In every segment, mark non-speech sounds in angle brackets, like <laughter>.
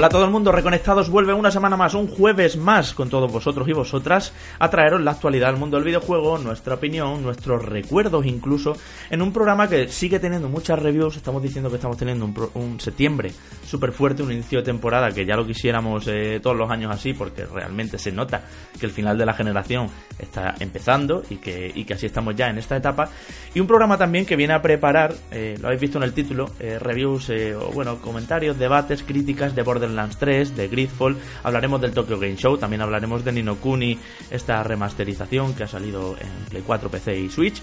Hola a todo el mundo, reconectados vuelve una semana más, un jueves más con todos vosotros y vosotras a traeros la actualidad del mundo del videojuego, nuestra opinión, nuestros recuerdos incluso, en un programa que sigue teniendo muchas reviews, estamos diciendo que estamos teniendo un, septiembre súper fuerte, un inicio de temporada que ya lo quisiéramos eh, todos los años así porque realmente se nota que el final de la generación está empezando y que, y que así estamos ya en esta etapa, y un programa también que viene a preparar, eh, lo habéis visto en el título, eh, reviews o bueno, comentarios, debates, críticas de Borderlands 3, de Gridfall, hablaremos del Tokyo Game Show, también hablaremos de Nino Kuni, esta remasterización que ha salido en Play 4, PC y Switch.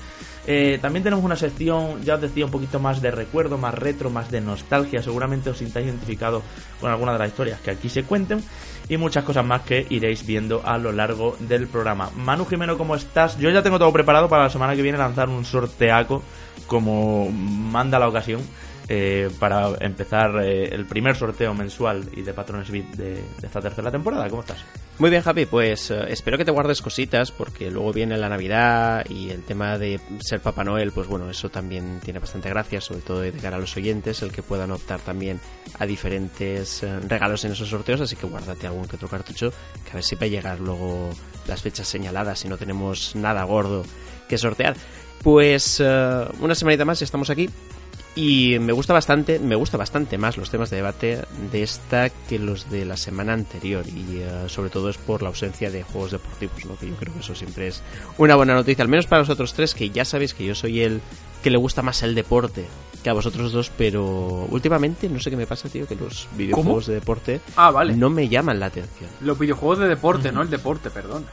Eh, también tenemos una sección, ya os decía, un poquito más de recuerdo, más retro, más de nostalgia. Seguramente os sintáis identificados con alguna de las historias que aquí se cuenten. Y muchas cosas más que iréis viendo a lo largo del programa. Manu Jimeno, ¿cómo estás? Yo ya tengo todo preparado para la semana que viene lanzar un sorteaco como manda la ocasión eh, para empezar eh, el primer sorteo mensual y de patrones VIP de, esta tercera temporada. ¿Cómo estás? Muy bien, Javi. Pues eh, espero que te guardes cositas porque luego viene la Navidad y el tema de ser Papá Noel, pues bueno, eso también tiene bastante gracia, sobre todo de cara a los oyentes, el que puedan optar también a diferentes regalos en esos sorteos, así que guárdate algún que otro cartucho, que a ver si va a llegar luego las fechas señaladas si no tenemos nada gordo que sortear. Pues una semanita más y estamos aquí y me gusta bastante, me gusta bastante más los temas de debate de esta que los de la semana anterior. Y eh, sobre todo es por la ausencia de juegos deportivos, ¿no? Que yo creo que eso siempre es una buena noticia. Al menos para los otros tres, que ya sabéis que yo soy el que le gusta más el deporte que a vosotros dos, pero últimamente no sé qué me pasa, tío, que los videojuegos de deporte ah, vale. no me llaman la atención. Los videojuegos de deporte, no el deporte, perdón.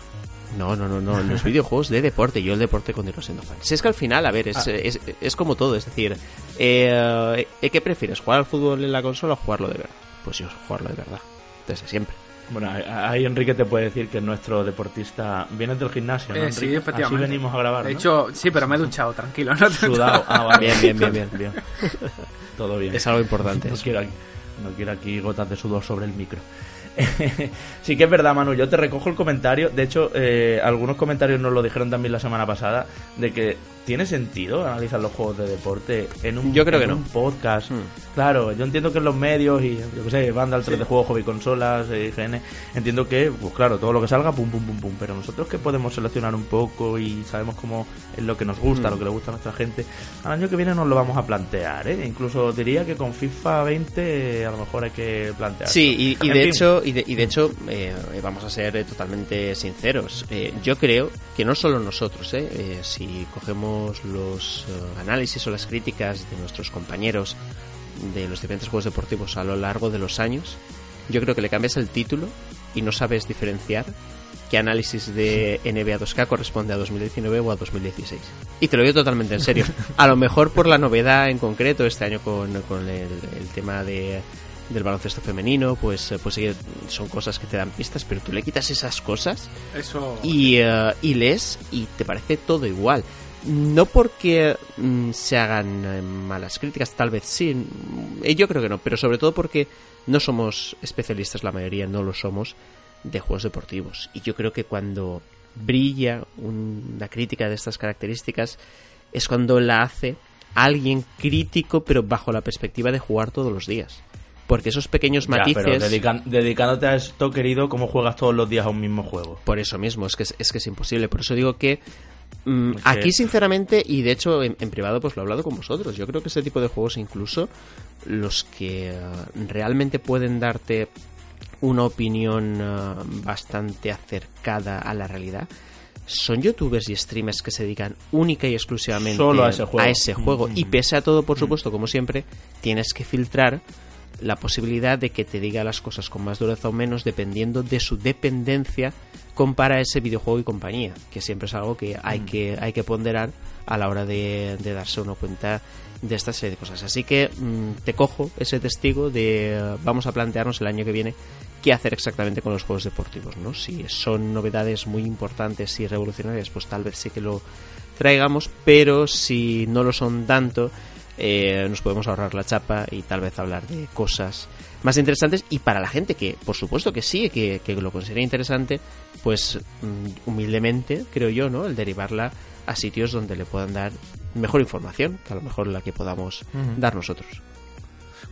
No, no, no, no, los videojuegos de deporte, yo el deporte continúo siendo fan. Si es que al final, a ver, es, ah. es, es, como todo, es decir, eh, ¿qué prefieres? ¿Jugar al fútbol en la consola o jugarlo de verdad? Pues yo jugarlo de verdad, desde siempre. Bueno, ahí Enrique te puede decir que nuestro deportista viene del gimnasio, ¿no? Eh, sí, efectivamente. Así venimos a grabar. De hecho, sí, pero me he duchado, tranquilo. ¿no? Sudado. Ah, bien, bien, bien, bien, bien. Todo bien. Es algo importante. No quiero, aquí, no quiero aquí gotas de sudor sobre el micro. <laughs> sí que es verdad, Manu, yo te recojo el comentario. De hecho, eh, algunos comentarios nos lo dijeron también la semana pasada, de que ¿Tiene sentido analizar los juegos de deporte en un, yo creo que no. podcast? Hmm. Claro, yo entiendo que en los medios y, yo qué sé, banda, el 3 de juego, hobby consolas, eh, IGN, entiendo que, pues claro, todo lo que salga, pum, pum, pum, pum. Pero nosotros que podemos seleccionar un poco y sabemos cómo es lo que nos gusta, hmm. lo que le gusta a nuestra gente, al año que viene nos lo vamos a plantear, ¿eh? Incluso diría que con FIFA 20 a lo mejor hay que plantear. Sí, y, de hecho, y, de, hecho, eh, vamos a ser totalmente sinceros. Eh, yo creo que no solo nosotros, ¿eh? si cogemos los eh, análisis o las críticas de nuestros compañeros de los diferentes juegos deportivos a lo largo de los años, yo creo que le cambias el título y no sabes diferenciar qué análisis de NBA 2K corresponde a 2019 o a 2016. Y te lo digo totalmente en serio. <laughs> A lo mejor por la novedad en concreto este año con, con el, tema de del baloncesto femenino, pues, pues son cosas que te dan pistas, pero tú le quitas esas cosas Eso... y, eh, y lees y te parece todo igual no porque mm, se hagan eh, malas críticas, tal vez sí, eh, yo creo que no, pero sobre todo porque no somos especialistas, la mayoría no lo somos, de juegos deportivos. Y yo creo que cuando brilla una crítica de estas características es cuando la hace alguien crítico, pero bajo la perspectiva de jugar todos los días. Porque esos pequeños matices. pero dedicándote a esto, querido, ¿cómo juegas todos los días a un mismo juego? Por eso mismo, es que es, que es imposible. Por eso digo que Mm, aquí, sinceramente, y de hecho en, privado pues lo he hablado con vosotros, yo creo que ese tipo de juegos incluso los que eh, realmente pueden darte una opinión eh, bastante acercada a la realidad son youtubers y streamers que se dedican única y exclusivamente a ese juego. A ese juego. Y pese a todo, por supuesto, como siempre, tienes que filtrar la posibilidad de que te diga las cosas con más dureza o menos dependiendo de su dependencia compara ese videojuego y compañía, que siempre es algo que hay mm. que, hay que ponderar a la hora de, darse una cuenta de esta serie de cosas. Así que mm, te cojo ese testigo de vamos a plantearnos el año que viene qué hacer exactamente con los juegos deportivos, ¿no? Si son novedades muy importantes y revolucionarias, pues tal vez sí que lo traigamos, pero si no lo son tanto, eh, nos podemos ahorrar la chapa y tal vez hablar de cosas más interesantes y para la gente que por supuesto que sí que, lo considera interesante pues mm, humildemente creo yo no el derivarla a sitios donde le puedan dar mejor información que a lo mejor la que podamos dar nosotros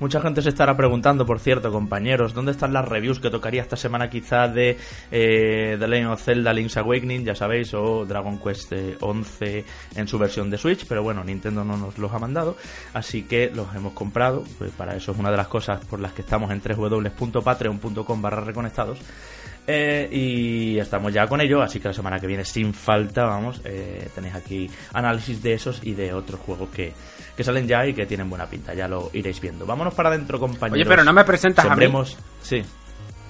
Mucha gente se estará preguntando, por cierto, compañeros, ¿dónde están las reviews que tocaría esta semana quizás de eh, The of Zelda Link's Awakening, ya sabéis, o Dragon Quest 11 en su versión de Switch, pero bueno, Nintendo no nos los ha mandado, así que los hemos comprado, pues para eso es una de las cosas por las que estamos en www.patreon.com barra reconectados. Eh, y estamos ya con ello, así que la semana que viene, sin falta, vamos, eh, tenéis aquí análisis de esos y de otros juegos que, que salen ya y que tienen buena pinta, ya lo iréis viendo. Vámonos para adentro, compañeros. Oye, pero no me presentas a mí. Sembremos- Sí.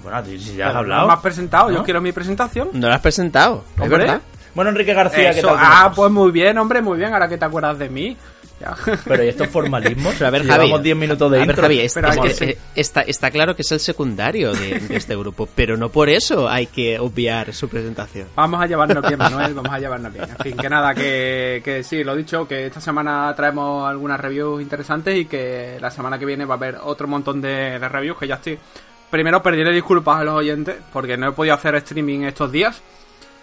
Bueno, si si ya has Pero hablado. No me has presentado, yo quiero mi presentación. No lo has presentado, es Hombre. verdad. Bueno, Enrique García, ¿qué Eso, tal? ¿Cómo ah, pues muy bien, hombre, muy bien, ahora que te acuerdas de mí. Ya. <laughs> Pero ¿y estos formalismos? Pero a ver, Si Javi. Llevamos 10 minutos de a ver, intro. Javi, es- Pero es está, está claro que es el secundario de, de este grupo, pero no por eso hay que obviar su presentación. Vamos a llevarnos bien, Manuel, vamos a llevarnos bien. En fin, que nada, que, que sí, lo dicho, que esta semana traemos algunas reviews interesantes y que la semana que viene va a haber otro montón de, de reviews que ya estoy. Primero pediré disculpas a los oyentes porque no he podido hacer streaming estos días.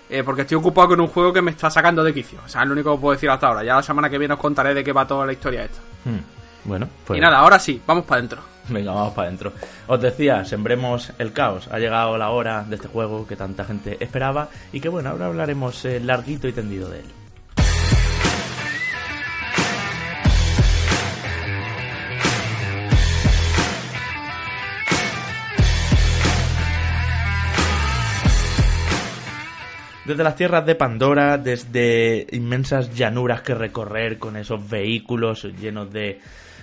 Eh, porque estoy ocupado con un juego que me está sacando de quicio. O sea, es lo único que puedo decir hasta ahora. Ya la semana que viene os contaré de qué va toda la historia esta. Hmm. Bueno, pues Y nada, ahora sí, vamos para adentro. Venga, vamos para adentro. Os decía, sembremos el caos. Ha llegado la hora de este juego que tanta gente esperaba y que bueno, ahora hablaremos eh, larguito y tendido de él. Desde las tierras de Pandora, desde inmensas llanuras que recorrer con esos vehículos llenos de,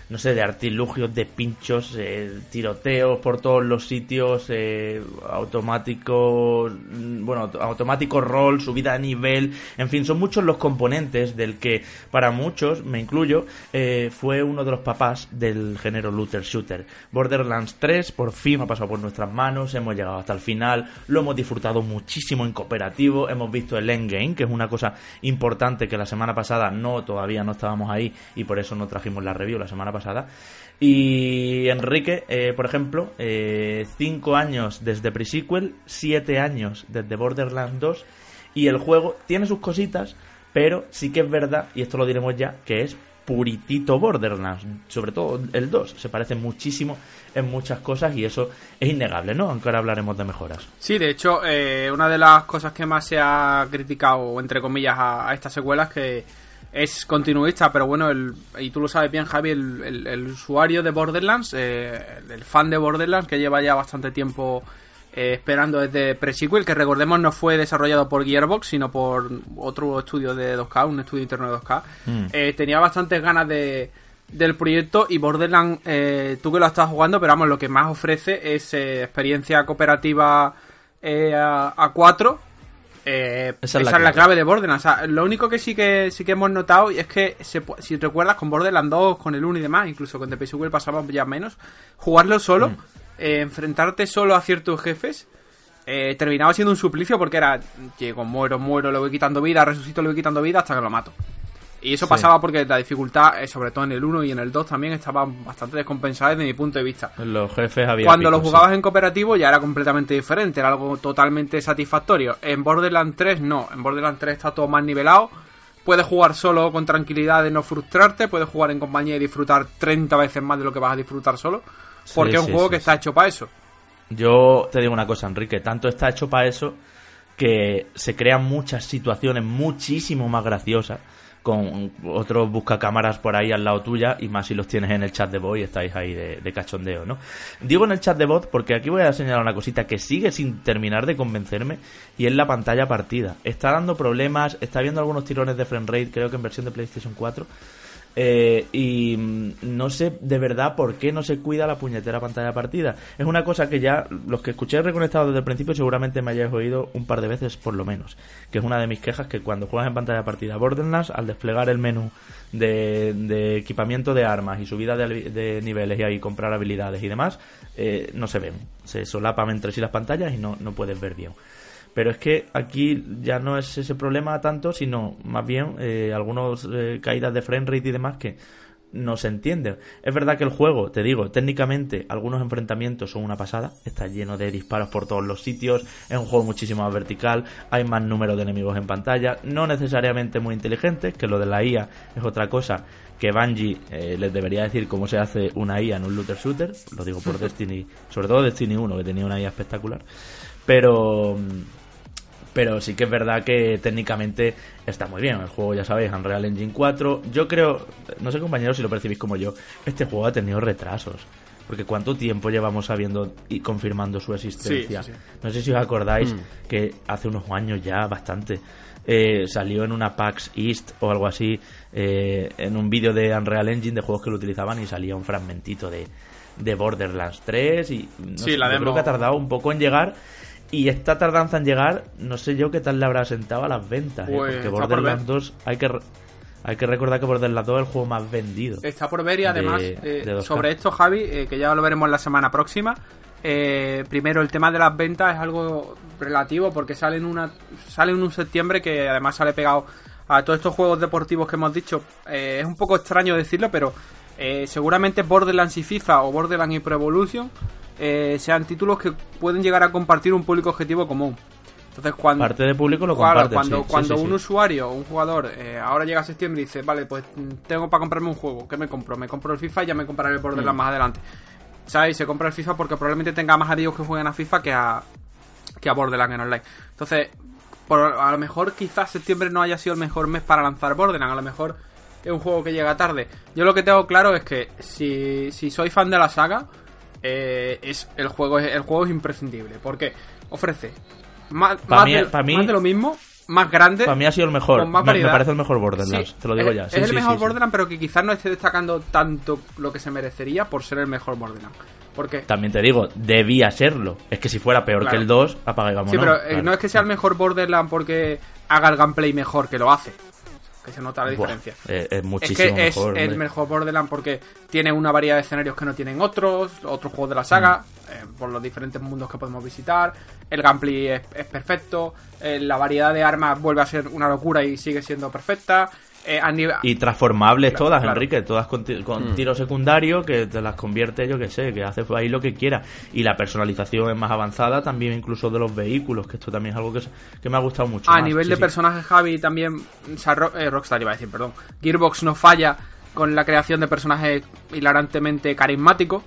no sé, de artilugios, de pinchos, eh, tiroteos por todos los sitios, eh, automático, mm, bueno, auto- automático roll, subida a nivel, en fin, son muchos los componentes del que para muchos, me incluyo, eh, fue uno de los papás del género looter shooter. Borderlands 3 por fin ha pasado por nuestras manos, hemos llegado hasta el final, lo hemos disfrutado muchísimo en cooperativo, hemos visto el endgame, que es una cosa importante que la semana pasada no, todavía no estábamos ahí y por eso no trajimos la review la semana pasada. Y Enrique, eh, por ejemplo, 5 años desde Pre-Sequel, 7 años desde Borderlands 2 y el juego tiene sus cositas, pero sí que es verdad, y esto lo diremos ya, que es puritito Borderlands, sobre todo el 2, se parece muchísimo en muchas cosas y eso es innegable, ¿no? Aunque ahora hablaremos de mejoras. Sí, de hecho, eh, una de las cosas que más se ha criticado, entre comillas, a, a esta secuela es que es continuista, pero bueno, el, y tú lo sabes bien, Javi, el, el- el usuario de Borderlands, eh, el fan de Borderlands, que lleva ya bastante tiempo eh, esperando desde Pre-Sequel, que recordemos no fue desarrollado por Gearbox, sino por otro estudio de 2K, un estudio interno de 2K, Mm. eh, tenía bastantes ganas de del proyecto y Borderlands, eh, tú que lo estás jugando, pero vamos, lo que más ofrece es experiencia cooperativa a, a cuatro. Eh, esa, es la, clave. de Borderlands. O sea, lo único que sí que sí que hemos notado es que se si recuerdas con Borderlands 2, con el 1 y demás, incluso con The Peace pasaba ya menos, jugarlo solo, Mm. eh, enfrentarte solo a ciertos jefes, eh, terminaba siendo un suplicio porque era llego, muero, muero, le voy quitando vida, resucito, le voy quitando vida hasta que lo mato. Y eso Sí. pasaba porque la dificultad, eh, sobre todo en el 1 y en el 2 también, estaba bastante descompensada desde mi punto de vista. Los jefes había Cuando lo picos, jugabas sí. en cooperativo ya era completamente diferente, era algo totalmente satisfactorio. En Borderlands 3 no, en Borderlands 3 está todo más nivelado. Puedes jugar solo con tranquilidad de no frustrarte, puedes jugar en compañía y disfrutar 30 veces más de lo que vas a disfrutar solo. Porque Sí, es un juego que está hecho para eso. Yo te digo una cosa, Enrique, tanto está hecho para eso que se crean muchas situaciones muchísimo más graciosas con otros buscacámaras por ahí al lado tuya y más si los tienes en el chat de voz y estáis ahí de, de cachondeo, ¿no? Digo en el chat de voz porque aquí voy a señalar una cosita que sigue sin terminar de convencerme y es la pantalla partida. Está dando problemas, está viendo algunos tirones de frame rate, creo que en versión de PlayStation 4. Eh, y mm, no sé de verdad por qué no se cuida la puñetera pantalla partida. Es una cosa que ya los que escuché reconectado desde el principio seguramente me hayáis oído un par de veces por lo menos. Que es una de mis quejas que cuando juegas en pantalla partida Borderlands, al desplegar el menú de, de equipamiento de armas y subida de, de niveles y ahí comprar habilidades y demás, eh, no se ven. Se solapan entre sí las pantallas y no, no puedes ver bien. Pero es que aquí ya no es ese problema tanto, sino más bien eh, algunos eh, caídas de frame rate y demás que no se entienden. Es verdad que el juego, te digo, técnicamente algunos enfrentamientos son una pasada, está lleno de disparos por todos los sitios, es un juego muchísimo más vertical, hay más número de enemigos en pantalla, no necesariamente muy inteligentes, que lo de la IA es otra cosa que Bungie eh, les debería decir cómo se hace una IA en un looter shooter, lo digo por <laughs> Destiny, sobre todo Destiny 1 que tenía una IA espectacular, pero pero sí que es verdad que técnicamente está muy bien. El juego, ya sabéis, Unreal Engine 4. Yo creo, no sé compañeros si lo percibís como yo, este juego ha tenido retrasos. Porque cuánto tiempo llevamos sabiendo y confirmando su existencia. No sé si os acordáis mm. que hace unos años ya, bastante, eh, salió en una PAX East o algo así, eh, en un vídeo de Unreal Engine de juegos que lo utilizaban y salía un fragmentito de, de Borderlands 3 y no sí, la creo que ha tardado un poco en llegar y esta tardanza en llegar, no sé yo qué tal le habrá sentado a las ventas. ¿eh? Pues porque Borderlands 2 hay que hay que recordar que Borderlands 2 es el juego más vendido. Está por ver y además eh, sobre esto, Javi, eh, que ya lo veremos la semana próxima. primero, el tema de las ventas es algo relativo porque sale en, una, sale en un septiembre que además sale pegado a todos estos juegos deportivos que hemos dicho. es un poco extraño decirlo, pero seguramente Borderlands y FIFA o Borderlands y Pro Evolution eh, sean títulos que pueden llegar a compartir un público objetivo común. Entonces, cuando, Parte de público lo cuando, cuando un usuario un jugador eh, ahora llega a septiembre y dice, vale, pues tengo para comprarme un juego, ¿qué me compro? Me compro el FIFA y ya me compraré el Borderlands mm. más adelante. ¿Sabes? Se compra el FIFA porque probablemente tenga más amigos que jueguen a FIFA que a, que a Borderlands en online. Entonces, por, a lo mejor quizás septiembre no haya sido el mejor mes para lanzar Borderlands, a lo mejor es un juego que llega tarde. Yo lo que tengo claro es que si, si soy fan de la saga, eh, es el juego, el juego es imprescindible. Porque ofrece más, de, lo mismo, más grande. Para mí ha sido el mejor. me, parece el mejor Borderlands, te lo digo ya. es el mejor Borderlands, pero que quizás no esté destacando tanto lo que se merecería por ser el mejor Borderlands. Porque... También te digo, debía serlo. Es que si fuera peor que el 2, apaga y Sí, pero eh, no es que sea el mejor Borderlands porque haga el gameplay mejor, que lo hace que se nota la diferencia. es, muchísimo es que es el mejor Borderlands porque tiene una variedad de escenarios que no tienen otros, otros juegos de la saga, mm. eh, por los diferentes mundos que podemos visitar. El gameplay es, perfecto, eh, la variedad de armas vuelve a ser una locura y sigue siendo perfecta. Eh, y transformables todas, Enrique, todas con, mm. tiro secundario que te las convierte, yo que sé, que hace ahí lo que quiera. Y la personalización es más avanzada también incluso de los vehículos, que esto también es algo que, me ha gustado mucho. A nivel de personajes, Javi, también, eh, Rockstar iba a decir, perdón, Gearbox no falla con la creación de personajes hilarantemente carismáticos.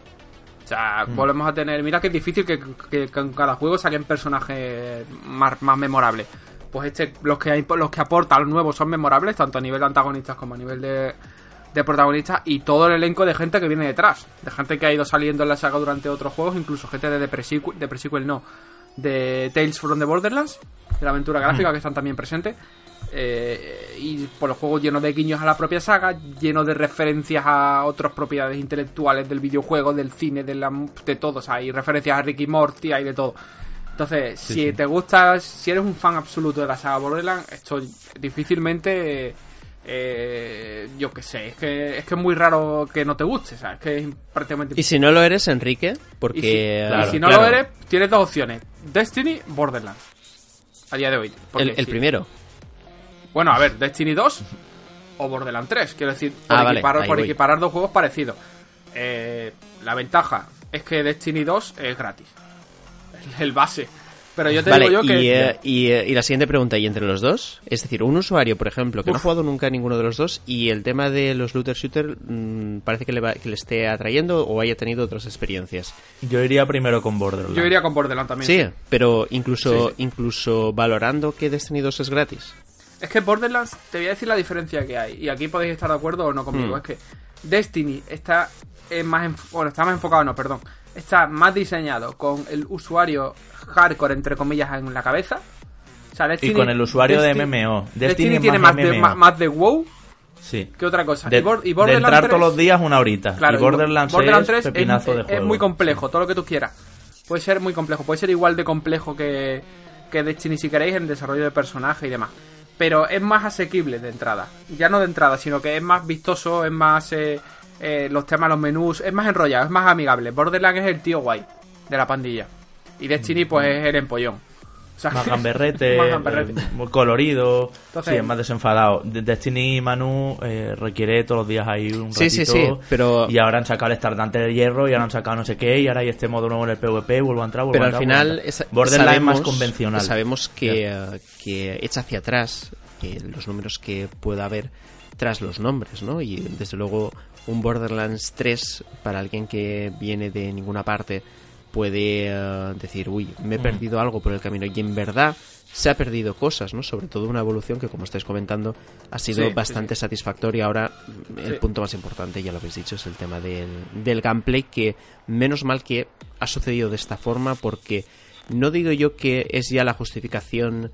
O sea, mm. volvemos a tener. Mira que es difícil que, que, en cada juego saquen personajes más, más memorables pues este, los que hay, los que aportan los nuevos son memorables, tanto a nivel de antagonistas como a nivel de, de protagonistas, y todo el elenco de gente que viene detrás, de gente que ha ido saliendo en la saga durante otros juegos, incluso gente de, de pre-sequel, no, de Tales from the Borderlands, de la aventura gráfica, mm. que están también presentes. Eh, y por los juegos llenos de guiños a la propia saga, llenos de referencias a otras propiedades intelectuales del videojuego, del cine, de, la, de todos. Hay referencias a Ricky Morty, hay de todo. Entonces, si te gusta, si eres un fan absoluto de la saga Borderlands, esto difícilmente, eh, yo qué sé, es que, es que es muy raro que no te guste, ¿sabes? Que es prácticamente... Y si no lo eres, Enrique, porque... Y si, no lo eres, tienes dos opciones, Destiny, Borderlands, a día de hoy. El, primero. Bueno, a ver, Destiny 2 o Borderlands 3, quiero decir, por, ah, equiparar, por equiparar dos juegos parecidos. Eh, la ventaja es que Destiny 2 es gratis <laughs> el base. Pero yo te digo yo que. Y, eh, eh, y, la siguiente pregunta, ¿y entre los dos? Es decir, un usuario, por ejemplo, que no ha jugado nunca a ninguno de los dos y el tema de los looter shooter mm, parece que le, que le esté atrayendo o haya tenido otras experiencias. Yo iría primero con Borderlands. Yo iría con Borderlands también. Sí, pero incluso, incluso valorando que Destiny 2 es gratis. Es que Borderlands, te voy a decir la diferencia que hay. Y aquí podéis estar de acuerdo o no conmigo. Mm. Es que Destiny está más. Bueno, está más enfocado, no, perdón está más diseñado con el usuario hardcore, entre comillas, en la cabeza. y con el usuario de MMO. Destiny, tiene más, de, más, de WoW sí. que otra cosa. y, entrar todos los días una horita. y Borderlands, 3 es, muy complejo, todo lo que tú quieras. Puede ser muy complejo, puede ser igual de complejo que, que Destiny si queréis en desarrollo de personaje y demás. Pero es más asequible de entrada. Ya no de entrada, sino que es más vistoso, es más... Eh, eh, los temas, los menús, es más enrollado, es más amigable. Borderlands es el tío guay de la pandilla. Y Destiny, pues es el empollón. <laughs> más gamberrete, eh, muy colorido, sí, es más desenfadado. Destiny Manu eh, requiere todos los días ahí un ratito. Sí, sí, pero... Y ahora han sacado el estardante de hierro, y ahora han sacado no sé qué, y ahora hay este modo nuevo en el PvP, vuelvo a entrar, vuelvo pero a entrar. Pero al final, Borderlands es más convencional. Sabemos que, que echa hacia atrás, que los números que pueda haber tras los nombres, ¿no? Y desde luego un Borderlands 3 para alguien que viene de ninguna parte puede eh, decir, uy, me he perdido algo por el camino y en verdad se ha perdido cosas, ¿no? Sobre todo una evolución que, como estáis comentando, ha sido Sí, sí, bastante satisfactoria. Ahora, el Sí. punto más importante, ya lo habéis dicho, es el tema del, del gameplay, que menos mal que ha sucedido de esta forma, porque no digo yo que es ya la justificación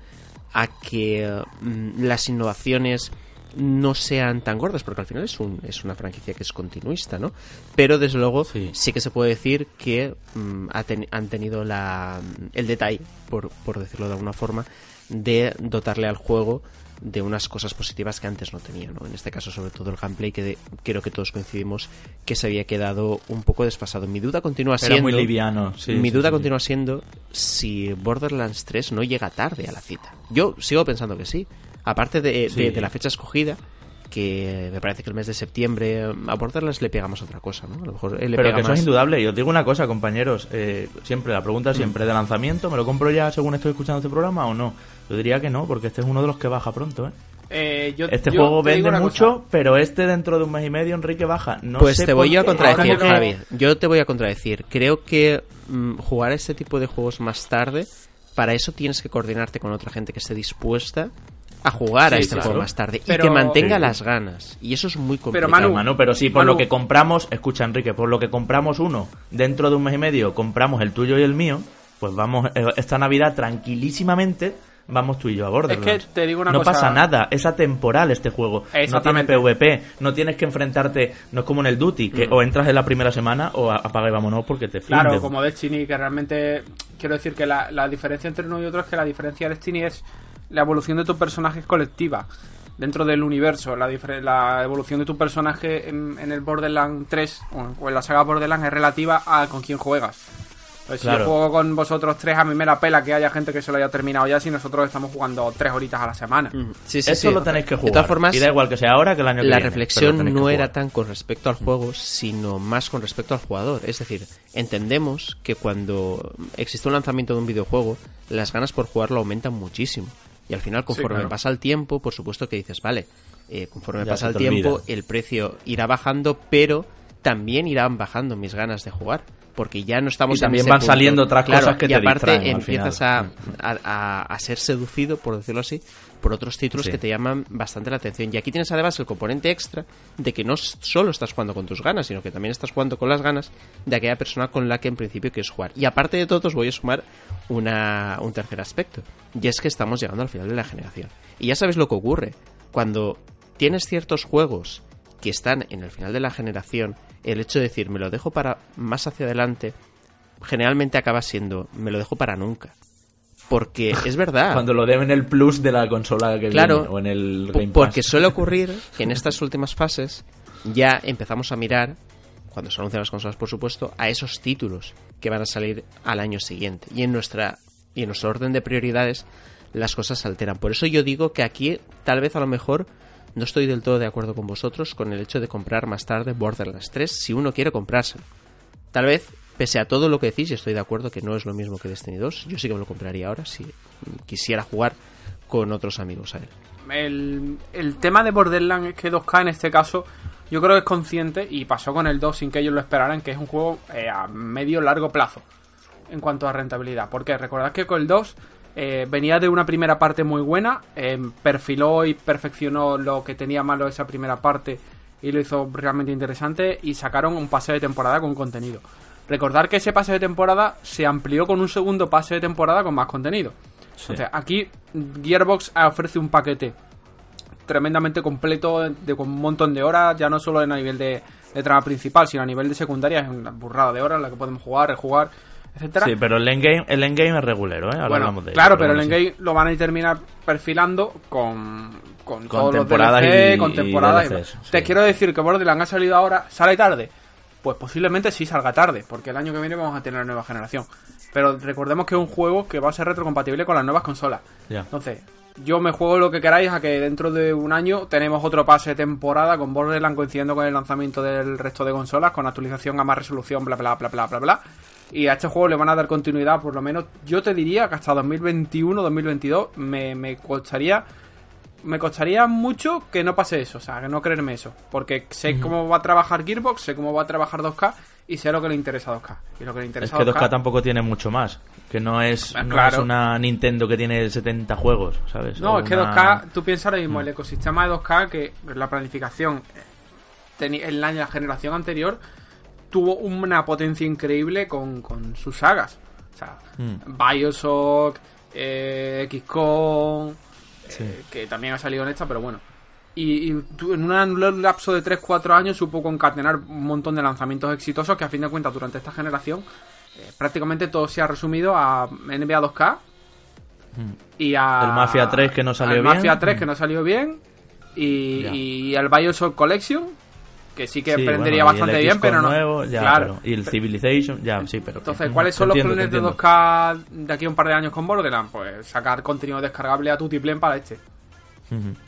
a que mm, las innovaciones no sean tan gordas, porque al final es, un, es una franquicia que es continuista, ¿no? Pero desde luego sí, Sí. que se puede decir que mm, ha ten- han tenido la, el detalle, por, por decirlo de alguna forma, de dotarle al juego de unas cosas positivas que antes no tenía, ¿no? En este caso, sobre todo el gameplay, que de- creo que todos coincidimos que se había quedado un poco desfasado. Mi duda continúa Era siendo... muy liviano. sí, mi sí, duda sí, continúa siendo si Borderlands 3 no llega tarde a la cita. Yo sigo pensando que sí. Aparte de, Sí. de la fecha escogida, que me parece que el mes de septiembre a Borderlands le pegamos otra cosa, ¿no? A lo mejor él le Pero pega que eso más. es indudable. Y os digo una cosa, compañeros. eh, siempre, la pregunta siempre de lanzamiento, ¿me lo compro ya según estoy escuchando este programa o no? Yo diría que no, porque este es uno de los que baja pronto, ¿eh? Eh, yo- Este yo juego vende mucho, cosa. pero este dentro de un mes y medio, Enrique, baja. No pues sé te voy a contradecir, Javi. Yo te voy a contradecir. Creo que mm, jugar este tipo de juegos más tarde, para eso tienes que coordinarte con otra gente que esté dispuesta a jugar a este claro. juego más tarde y que mantenga Sí. las ganas. Y eso es muy complicado. Pero Manu, pero sí, por Manu. lo que compramos, escucha Enrique, por lo que compramos uno, dentro de un mes y medio compramos el tuyo y el mío, pues vamos, eh, esta Navidad tranquilísimamente, vamos tú y yo a Borderlands. Es que te digo una no cosa- pasa nada, es atemporal este juego. No tiene. PvP, no tienes que enfrentarte, no es como en el Duty, que o entras en la primera semana o apaga y vámonos porque te Claro, funden. como Destiny, que realmente quiero decir que la, la diferencia entre uno y otro es que la diferencia de Destiny es la evolución de tu personaje es colectiva dentro del universo. La, la evolución de tu personaje en, en el Borderlands 3 o- en la saga Borderlands es relativa a con quién juegas. Pues Claro. Si yo juego con vosotros tres, a mí me la pela que haya gente que se lo haya terminado ya si nosotros estamos jugando tres horitas a la semana. Mm, Sí, sí, Eso sí. lo tenéis que jugar. De todas formas, y da igual que sea ahora que el año que la viene, reflexión no era tan con respecto al juego, sino más con respecto al jugador. Es decir, entendemos que cuando existe un lanzamiento de un videojuego, las ganas por jugarlo aumentan muchísimo. Y al final, conforme claro. pasa el tiempo, por supuesto que dices, vale, eh, conforme Ya pasa el tiempo, olvida. el precio irá bajando, pero también irán bajando mis ganas de jugar. Porque ya no estamos Y también en van punto. saliendo otras Claro, cosas que y te aparte distraen al empiezas final. a, a, a- ser seducido, por decirlo así, por otros títulos Sí. que te llaman bastante la atención. Y aquí tienes además el componente extra de que no solo estás jugando con tus ganas, sino que también estás jugando con las ganas de aquella persona con la que en principio quieres jugar. Y aparte de todo, os voy a sumar una, un tercer aspecto. Y es que estamos llegando al final de la generación. Y ya sabes lo que ocurre. Cuando tienes ciertos juegos que están en el final de la generación, el hecho de decir me lo dejo para más hacia adelante, generalmente acaba siendo me lo dejo para nunca. Porque <laughs> es verdad. Cuando lo deben el plus de la consola que Claro, viene, o en el Game Pass. Porque suele ocurrir <laughs> que en estas últimas fases ya empezamos a mirar, cuando se anuncian las consolas por supuesto, a esos títulos que van a salir al año siguiente. Y en nuestra y en nuestro orden de prioridades las cosas se alteran. Por eso yo digo que aquí tal vez a lo mejor no estoy del todo de acuerdo con vosotros con el hecho de comprar más tarde Borderlands 3 si uno quiere comprárselo. Tal vez, pese a todo lo que decís, estoy de acuerdo que no es lo mismo que Destiny 2, yo sí que me lo compraría ahora si quisiera jugar con otros amigos a él. El, el tema de Borderlands es que 2K en este caso yo creo que es consciente y pasó con el 2 sin que ellos lo esperaran que es un juego eh, a medio largo plazo en cuanto a rentabilidad. Porque recordad que con el 2 eh, venía de una primera parte muy buena, eh, perfiló y perfeccionó lo que tenía malo esa primera parte y lo hizo realmente interesante y sacaron un pase de temporada con contenido. Recordar que ese pase de temporada se amplió con un segundo pase de temporada con más contenido. Entonces, aquí Gearbox ofrece un paquete tremendamente completo, de, con un montón de horas, ya no solo a nivel de, de trama principal, sino a nivel de secundaria, es una burrada de horas en la que podemos jugar, rejugar, etcétera. Sí, pero el endgame, el endgame es regulero, ¿eh? Ahora bueno, hablamos de ello, claro, pero el bueno, sí. endgame lo van a terminar perfilando con, con, Con todos los temporadas DLC, y- con temporadas. y DLCs, sí. Te quiero decir que Borderlands ha salido ahora, ¿sale tarde? Pues posiblemente sí salga tarde, porque el año que viene vamos a tener la nueva generación. Pero recordemos que es un juego que va a ser retrocompatible con las nuevas consolas. Entonces, yo me juego lo que queráis a que dentro de un año tenemos otro pase de temporada con Borderlands coincidiendo con el lanzamiento del resto de consolas, con actualización a más resolución, bla, bla, bla, bla, bla, bla. Y a este juego le van a dar continuidad, por lo menos, yo te diría que hasta 2021, 2022 me, me costaría me costaría mucho que no pase eso, o sea, que no creerme eso. Porque sé cómo va a trabajar Gearbox, sé cómo va a trabajar 2K y sé lo que le interesa a 2K. Y lo que le interesa es que 2K, 2K tampoco tiene mucho más. Que no es, Ah, no claro. es una Nintendo que tiene 70 juegos, ¿sabes? No, O es que una- 2K, tú piensas ahora Mm. mismo, el ecosistema de 2K, que la planificación eh, en la generación anterior tuvo una potencia increíble con, con sus sagas. O sea, Mm. Bioshock, eh, XCOM, Sí. eh, que también ha salido en esta, pero bueno. Y, en un lapso de 3-4 años supo concatenar un montón de lanzamientos exitosos que a fin de cuentas durante esta generación eh, prácticamente todo se ha resumido a NBA 2K y a... El Mafia 3 que no salió al bien. Mafia 3 Mm. que no salió bien y, Ya. y al Bioshock Collection que sí que Sí, prendería bueno, y bastante bien, pero no. nuevo, ya, claro. pero- y el Civilization, ya, sí, pero... Entonces, ¿cuáles son los planes de entiendo. 2K de aquí a un par de años con Borderlands? Pues sacar contenido descargable a Tutiplén para este.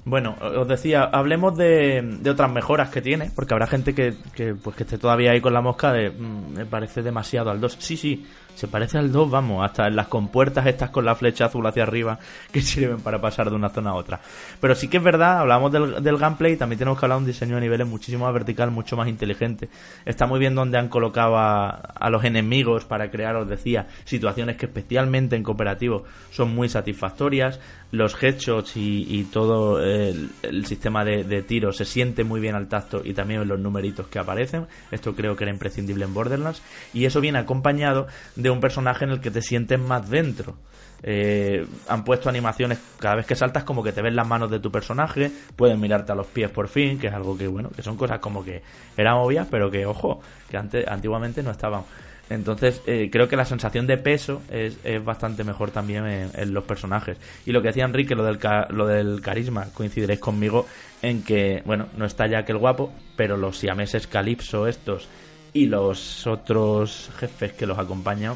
Bueno, os decía, hablemos de, de otras mejoras que tiene, porque habrá gente que, que, pues que esté todavía ahí con la mosca de "Mm, me parece demasiado al 2. Sí, sí, se parece al 2, vamos, hasta en las compuertas estas con la flecha azul hacia arriba <laughs> que sirven para pasar de una zona a otra. Pero sí que es verdad, hablamos del, del gameplay, también tenemos que hablar de un diseño de niveles muchísimo más vertical, mucho más inteligente. Está muy bien donde han colocado a, a los enemigos para crear, os decía, situaciones que especialmente en cooperativo son muy satisfactorias. Los headshots y, y todo el, el sistema de, tiro se siente muy bien al tacto y también en los numeritos que aparecen. Esto creo que era imprescindible en Borderlands. Y eso viene acompañado de un personaje en el que te sientes más dentro. Eh, han puesto animaciones cada vez que saltas como que te ven las manos de tu personaje, pueden mirarte a los pies por fin, que es algo que bueno, que son cosas como que eran obvias, pero que ojo, que antes antiguamente no estaban. Entonces, eh, creo que la sensación de peso es, es bastante mejor también en, los personajes. Y lo que decía Enrique, lo del, ca- lo del carisma, coincidiréis conmigo en que, bueno, no está ya que el guapo, pero los siameses calipso estos y los otros jefes que los acompañan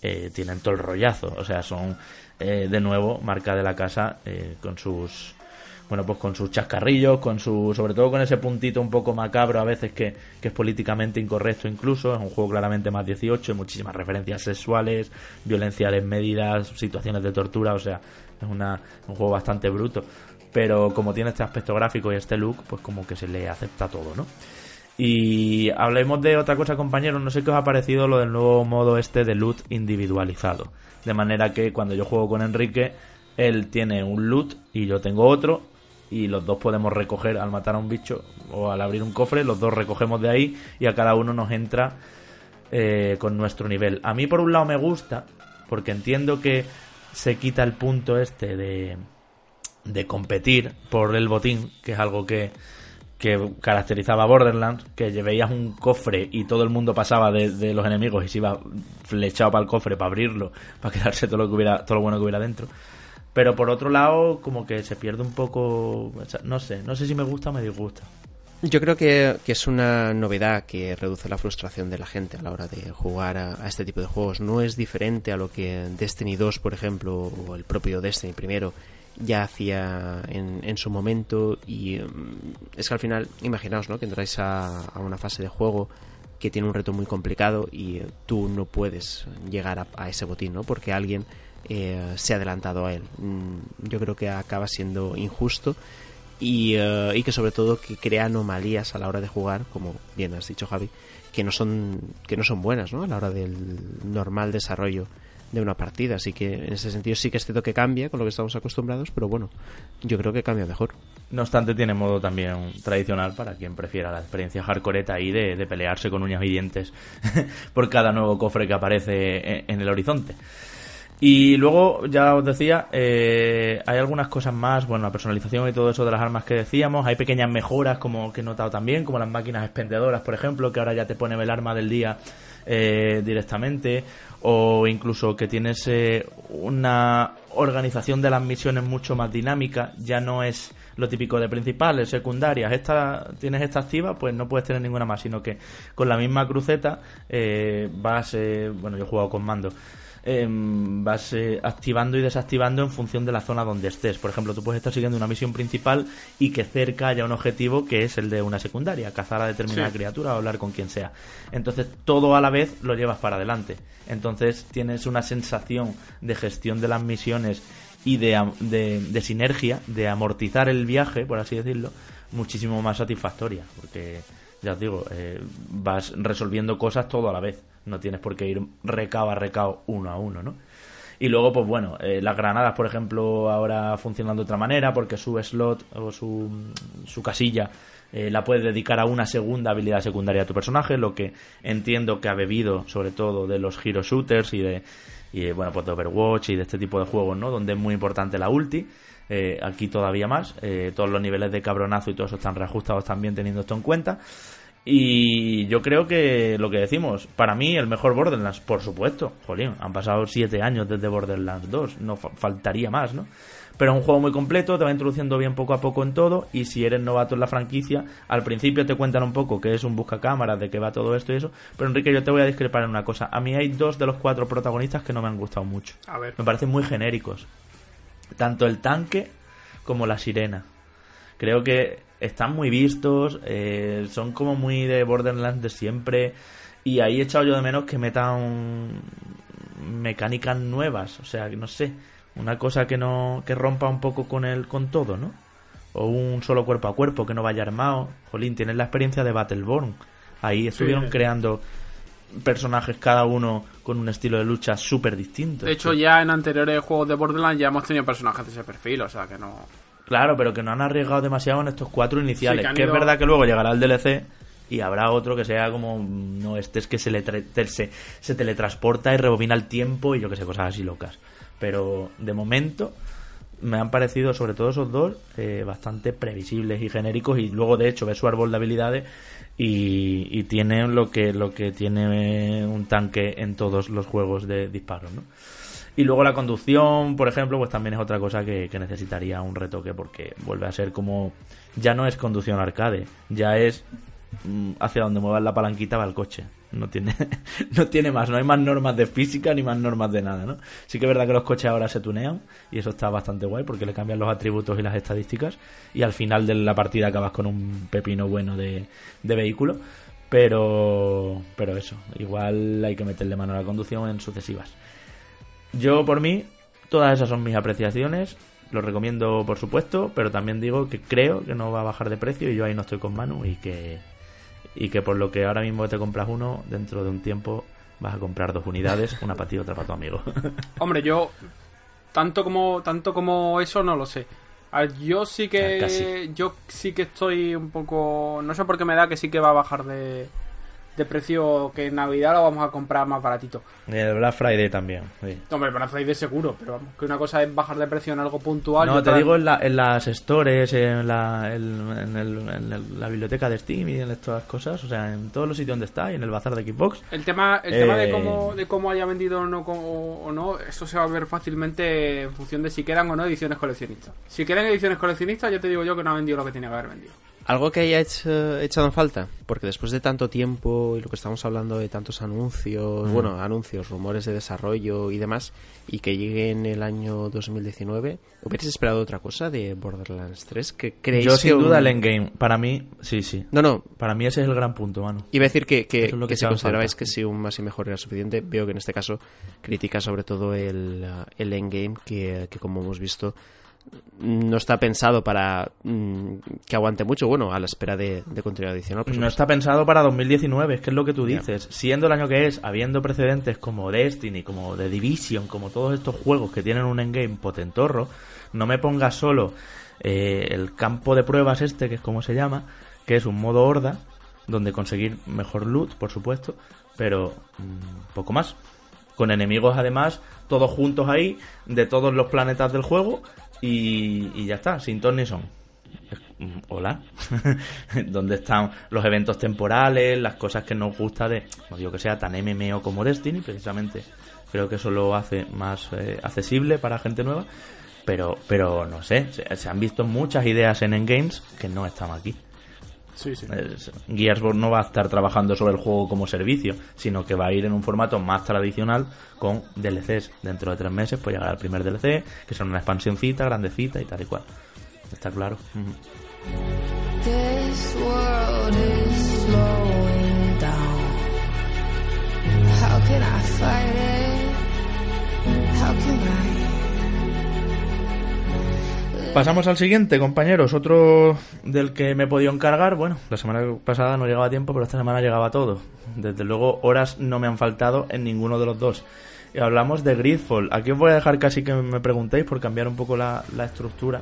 eh, tienen todo el rollazo. O sea, son eh, de nuevo marca de la casa eh, con sus bueno, pues con sus chascarrillos, con su, sobre todo con ese puntito un poco macabro a veces que, que es políticamente incorrecto incluso, es un juego claramente más 18, hay muchísimas referencias sexuales, violencia desmedidas, situaciones de tortura, o sea, es una, un juego bastante bruto, pero como tiene este aspecto gráfico y este look, pues como que se le acepta todo, ¿no? Y hablemos de otra cosa, compañeros. No sé qué os ha parecido lo del nuevo modo este de loot individualizado. De manera que cuando yo juego con Enrique, él tiene un loot y yo tengo otro. Y los dos podemos recoger al matar a un bicho o al abrir un cofre. Los dos recogemos de ahí y a cada uno nos entra eh, con nuestro nivel. A mí, por un lado, me gusta porque entiendo que se quita el punto este de, de competir por el botín, que es algo que, que caracterizaba a Borderlands, que veías un cofre y todo el mundo pasaba de, de los enemigos y se iba flechado para el cofre para abrirlo, para <laughs> quedarse todo lo que hubiera, todo lo bueno que hubiera dentro. Pero por otro lado, como que se pierde un poco, no sé, no sé si me gusta o me disgusta. Yo creo que, que es una novedad que reduce la frustración de la gente a la hora de jugar a, este tipo de juegos. No es diferente a lo que Destiny 2, por ejemplo, o el propio Destiny primero ya hacía en, en su momento. Y mm, es que al final, imaginaos ¿no? que entráis a, a una fase de juego que tiene un reto muy complicado y tú no puedes llegar a, a ese botín, ¿no? Porque alguien eh, se ha adelantado a él. Mm, Yo creo que acaba siendo injusto y, eh, y que sobre todo que crea anomalías a la hora de jugar, como bien has dicho Javi, que no son que no son buenas, ¿no? A la hora del normal desarrollo de una partida, así que en ese sentido sí que es cierto que cambia con lo que estamos acostumbrados, pero bueno, yo creo que cambia mejor. No obstante, tiene modo también tradicional para quien prefiera la experiencia hardcoreta ahí de, pelearse con uñas y dientes <laughs> por cada nuevo cofre que aparece en el horizonte. Y luego, ya os decía, eh, hay algunas cosas más, bueno, la personalización y todo eso de las armas que decíamos, hay pequeñas mejoras como que he notado también, como las máquinas expendedoras, por ejemplo, que ahora ya te pone el arma del día eh, directamente, o incluso que tienes eh, una organización de las misiones mucho más dinámica, ya no es lo típico de principales, secundarias, esta tienes esta activa, pues no puedes tener ninguna más, sino que con la misma cruceta eh, vas, eh, bueno, yo he jugado con mando, em, vas eh, activando y desactivando en función de la zona donde estés. Por ejemplo, tú puedes estar siguiendo una misión principal y que cerca haya un objetivo que es el de una secundaria, cazar a determinada Sí. criatura o hablar con quien sea. Entonces, todo a la vez lo llevas para adelante. Entonces, tienes una sensación de gestión de las misiones y de, de sinergia, de amortizar el viaje, por así decirlo, muchísimo más satisfactoria. Porque, ya os digo, eh, vas resolviendo cosas todo a la vez. No tienes por qué ir recao a recao uno a uno, ¿no? Y luego, pues bueno, eh, las granadas, por ejemplo, ahora funcionan de otra manera porque su slot o su, su casilla eh, la puedes dedicar a una segunda habilidad secundaria a tu personaje, lo que entiendo que ha bebido sobre todo de los hero shooters y de, y, eh, bueno, pues de Overwatch y de este tipo de juegos, ¿no? Donde es muy importante la ulti. Eh, aquí todavía más. Todos los niveles de cabronazo y todo eso están reajustados también teniendo esto en cuenta. Y yo creo que lo que decimos, para mí el mejor Borderlands, por supuesto. Jolín, han pasado siete años desde Borderlands 2, no fa- faltaría más, ¿no? Pero es un juego muy completo, te va introduciendo bien poco a poco en todo. Y si eres novato en la franquicia, al principio te cuentan un poco que es un buscacámaras, de qué va todo esto y eso. Pero Enrique, yo te voy a discrepar en una cosa. A mí hay dos de los cuatro protagonistas que no me han gustado mucho. A ver. Me parecen muy genéricos. Tanto el tanque como la sirena. Creo que están muy vistos, eh, son como muy de Borderlands de siempre. Y ahí he echado yo de menos que metan mecánicas nuevas. O sea, que no sé, una cosa que no que rompa un poco con el con todo, ¿no? O un solo cuerpo a cuerpo que no vaya armado. Jolín, tienes la experiencia de Battleborn. Ahí estuvieron Sí. creando personajes cada uno con un estilo de lucha súper distinto. De hecho, ya en anteriores juegos de Borderlands ya hemos tenido personajes de ese perfil, o sea que no. Claro, pero que no han arriesgado demasiado en estos cuatro iniciales. Sí, que han que ido- es verdad que luego llegará el DLC y habrá otro que sea como. No, este es que se, le se, se teletransporta y rebobina el tiempo y yo que sé, cosas así locas. Pero de momento me han parecido, sobre todo esos dos, eh, bastante previsibles y genéricos. Y luego, de hecho, ves su árbol de habilidades y, y tiene lo que, lo que tiene un tanque en todos los juegos de disparos, ¿no? Y luego la conducción, por ejemplo, pues también es otra cosa que, necesitaría un retoque porque vuelve a ser como... Ya no es conducción arcade, ya es mm, hacia donde muevas la palanquita va el coche. No tiene, <laughs> no tiene más, no hay más normas de física ni más normas de nada, ¿no? Sí que es verdad que los coches ahora se tunean y eso está bastante guay porque le cambian los atributos y las estadísticas y al final de la partida acabas con un pepino bueno de, de vehículo. Pero, pero eso, igual hay que meterle mano a la conducción en sucesivas. Yo, por mí, todas esas son mis apreciaciones. Lo recomiendo, por supuesto, pero también digo que creo que no va a bajar de precio y yo ahí no estoy con Manu y que, y que por lo que ahora mismo te compras uno, dentro de un tiempo vas a comprar dos unidades, <laughs> una para ti y otra para tu amigo. <laughs> Hombre, yo. Tanto como, tanto como eso no lo sé. Yo sí que. Casi. Yo sí que estoy un poco. No sé por qué me da que sí que va a bajar de, de precio. Que en Navidad lo vamos a comprar más baratito. El Black Friday también. sí. Hombre, para de seguro, pero vamos, que una cosa es bajar de precio en algo puntual. No, te digo en, la- en las stores, en, la, el- en el- en el- la biblioteca de Steam y en estas cosas, o sea, en todos los sitios donde está y en el bazar de Xbox. El tema, el tema de Eh, cómo, de cómo haya vendido o no, o no, eso se va a ver fácilmente en función de si quedan o no ediciones coleccionistas. Si quedan ediciones coleccionistas, ya te digo yo que no ha vendido lo que tenía que haber vendido. Algo que haya hecho- echado en falta, porque después de tanto tiempo y lo que estamos hablando de tantos anuncios, bueno, anuncios, rumores de desarrollo y demás, y que llegue en el año 2019, ¿hubierais esperado otra cosa de Borderlands 3? ¿Que creéis Yo que sin un- duda el endgame, para mí, sí, sí. No, no, Para mí ese es el gran punto, mano. Iba a decir que, que, es que que si considerabais falta. que si un más y mejor era suficiente, veo que en este caso critica sobre todo el, el endgame, que, que como hemos visto no está pensado para mm, que aguante mucho, bueno, a la espera de, de contenido adicional. No está pensado para 2019, es que es lo que tú dices. Siendo el año que es, habiendo precedentes como Destiny, como The Division, como todos estos juegos que tienen un endgame potentorro, no me pongas solo eh, el campo de pruebas este, que es como se llama, que es un modo horda, donde conseguir mejor loot, por supuesto, pero mm, poco más. Con enemigos además, todos juntos ahí, de todos los planetas del juego, y, ya está, sin ton son. Mm, Hola. <laughs> ¿Dónde están los eventos temporales, las cosas que nos gusta de, no digo que sea tan MMO como Destiny, precisamente creo que eso lo hace más eh, accesible para gente nueva, pero pero no sé, se, se han visto muchas ideas en Endgames que no están aquí. Sí, sí. Es- Gearsboard no va a estar trabajando sobre el juego como servicio, sino que va a ir en un formato más tradicional con DLCs. Dentro de tres meses pues llegará el primer DLC, que será una expansioncita, grandecita y tal y cual. Está claro. This world is slowing down. How can I fight it? How can I? Pasamos al siguiente, compañeros. Otro del que me he podido encargar. Bueno, la semana pasada no llegaba tiempo, pero esta semana llegaba todo. Desde luego, horas no me han faltado en ninguno de los dos. Y hablamos de Gridfall. Aquí os voy a dejar casi que me preguntéis por cambiar un poco la, la estructura.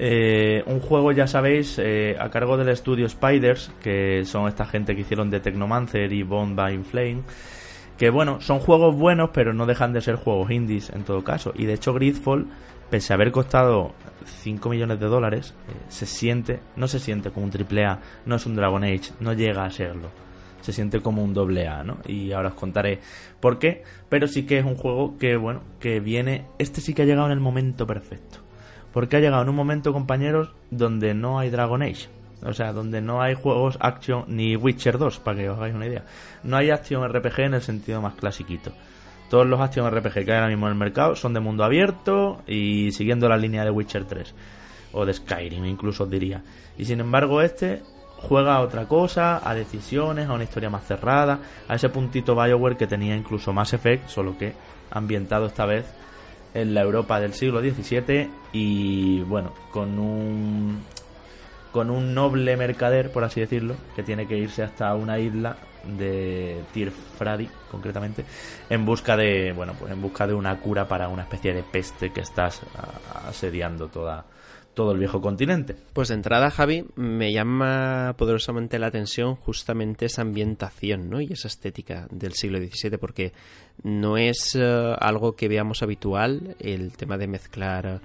Eh, un juego, ya sabéis, eh, a cargo del estudio Spiders, que son esta gente que hicieron de Technomancer y Bond by Flame. Que bueno, son juegos buenos, pero no dejan de ser juegos indies en todo caso. Y de hecho, Gridfall, pese a haber costado 5 millones de dólares, eh, se siente, no se siente como un triple A, no es un Dragon Age, no llega a serlo. Se siente como un doble A, ¿no? Y ahora os contaré por qué. Pero sí que es un juego que, bueno, que viene. Este sí que ha llegado en el momento perfecto. Porque ha llegado en un momento, compañeros, donde no hay Dragon Age. O sea, donde no hay juegos action ni Witcher 2, para que os hagáis una idea. No hay action RPG en el sentido más clasiquito. Todos los action RPG que hay ahora mismo en el mercado son de mundo abierto y siguiendo la línea de Witcher 3. O de Skyrim, incluso os diría. Y sin embargo, este juega a otra cosa, a decisiones, a una historia más cerrada, a ese puntito Bioware que tenía incluso Mass Effect, solo que ambientado esta vez en la Europa del siglo XVII y bueno, con un con un noble mercader, por así decirlo, que tiene que irse hasta una isla de Tirfradi, concretamente, en busca de, bueno, pues en busca de una cura para una especie de peste que estás a- asediando toda todo el viejo continente. Pues de entrada, Javi, me llama poderosamente la atención justamente esa ambientación ¿no? y esa estética del siglo XVII, porque no es eh, algo que veamos habitual el tema de mezclar,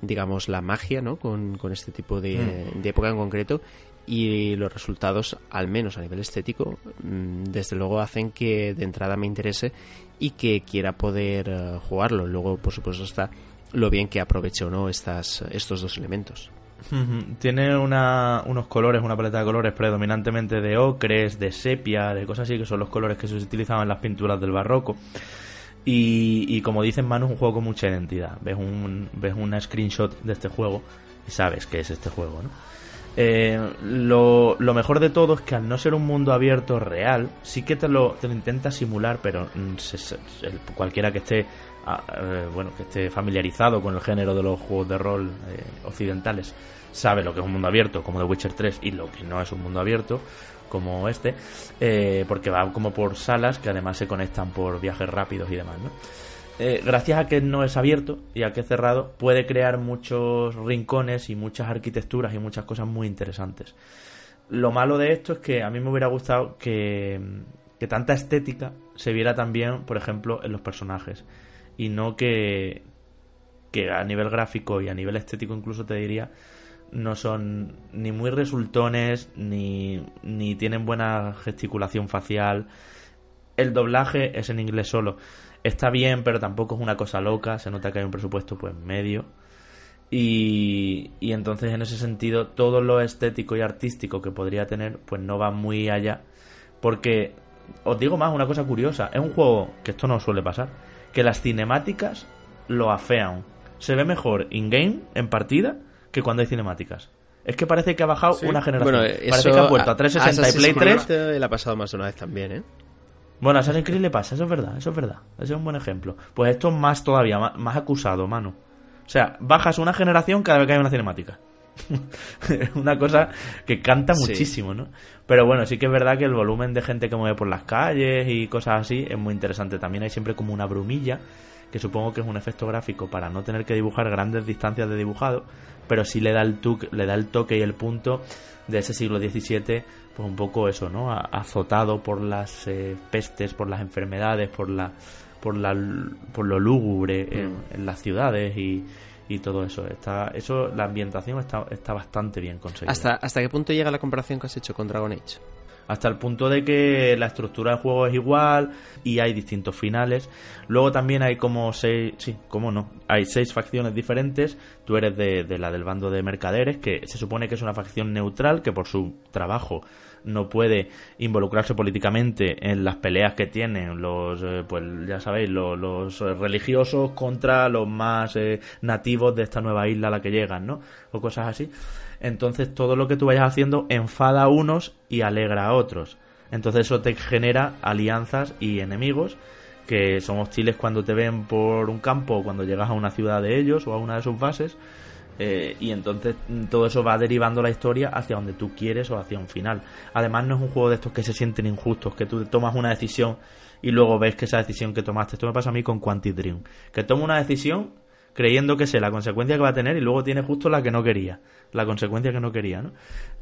digamos, la magia ¿no? con, con este tipo de, de época en concreto. Y los resultados, al menos a nivel estético, mm, desde luego hacen que de entrada me interese y que quiera poder eh, jugarlo. Luego, por supuesto, está lo bien que aproveche o no estas, estos dos elementos. Tiene una- unos colores, una paleta de colores predominantemente de ocres, de sepia, de cosas así, que son los colores que se utilizaban en las pinturas del barroco. Y, y como dicen Manu, es un juego con mucha identidad. Ves un, ves una screenshot de este juego y sabes que es este juego, ¿no? Eh, lo, lo mejor de todo es que al no ser un mundo abierto real, sí que te lo, te lo intenta simular, pero mm, se- cualquiera que esté eh, bueno que esté familiarizado con el género de los juegos de rol eh, occidentales sabe lo que es un mundo abierto, como The Witcher 3, y lo que no es un mundo abierto, como este, eh, porque va como por salas que además se conectan por viajes rápidos y demás, ¿no? Eh, gracias a que no es abierto y a que es cerrado, puede crear muchos rincones y muchas arquitecturas y muchas cosas muy interesantes. Lo malo de esto es que a mí me hubiera gustado que, que tanta estética se viera también, por ejemplo, en los personajes. Y no que, que a nivel gráfico y a nivel estético incluso te diría, no son ni muy resultones, ni, ni tienen buena gesticulación facial. El doblaje es en inglés solo. Está bien, pero tampoco es una cosa loca. Se nota que hay un presupuesto pues medio. Y, y entonces en ese sentido todo lo estético y artístico que podría tener pues no va muy allá. Porque os digo más, una cosa curiosa. Es un juego que esto no suele pasar. Que las cinemáticas lo afean. Se ve mejor in-game, en partida, que cuando hay cinemáticas. Es que parece que ha bajado Sí. una generación. Bueno, parece que ha vuelto a 360 y Play 3 3 le ha pasado más de una vez también, ¿eh? Bueno, a Assassin's Creed le pasa, eso es verdad, eso es verdad. Ese es un buen ejemplo. Pues esto es más todavía, más, más acusado, mano. O sea, bajas una generación cada vez que hay una cinemática. Es <laughs> una cosa que canta Sí. muchísimo, ¿no? Pero bueno, sí que es verdad que el volumen de gente que mueve por las calles y cosas así es muy interesante. También hay siempre como una brumilla, que supongo que es un efecto gráfico para no tener que dibujar grandes distancias de dibujado, pero sí le da el, tuc- le da el toque y el punto de ese siglo XVII, pues un poco eso, ¿no? Azotado por las eh, pestes, por las enfermedades, por la por la por lo lúgubre en, en las ciudades y, y todo eso. Está eso la ambientación está está bastante bien conseguida. ¿Hasta, ¿Hasta qué punto llega la comparación que has hecho con Dragon Age? Hasta el punto de que la estructura del juego es igual y hay distintos finales. Luego también hay como seis, sí, cómo no, hay seis facciones diferentes. Tú eres de, la del bando de mercaderes, que se supone que es una facción neutral, que por su trabajo no puede involucrarse políticamente en las peleas que tienen los, eh, pues ya sabéis, los, los religiosos contra los más eh, nativos de esta nueva isla a la que llegan, ¿no? O cosas así. Entonces todo lo que tú vayas haciendo enfada a unos y alegra a otros. Entonces eso te genera alianzas y enemigos que son hostiles cuando te ven por un campo o cuando llegas a una ciudad de ellos o a una de sus bases. eh, y entonces mm, todo eso va derivando la historia hacia donde tú quieres o hacia un final. Además no es un juego de estos que se sienten injustos, que tú tomas una decisión y luego ves que esa decisión que tomaste, esto me pasa a mí con Quantic Dream, que tomo una decisión creyendo que sé la consecuencia que va a tener y luego tiene justo la que no quería, la consecuencia que no quería, ¿no?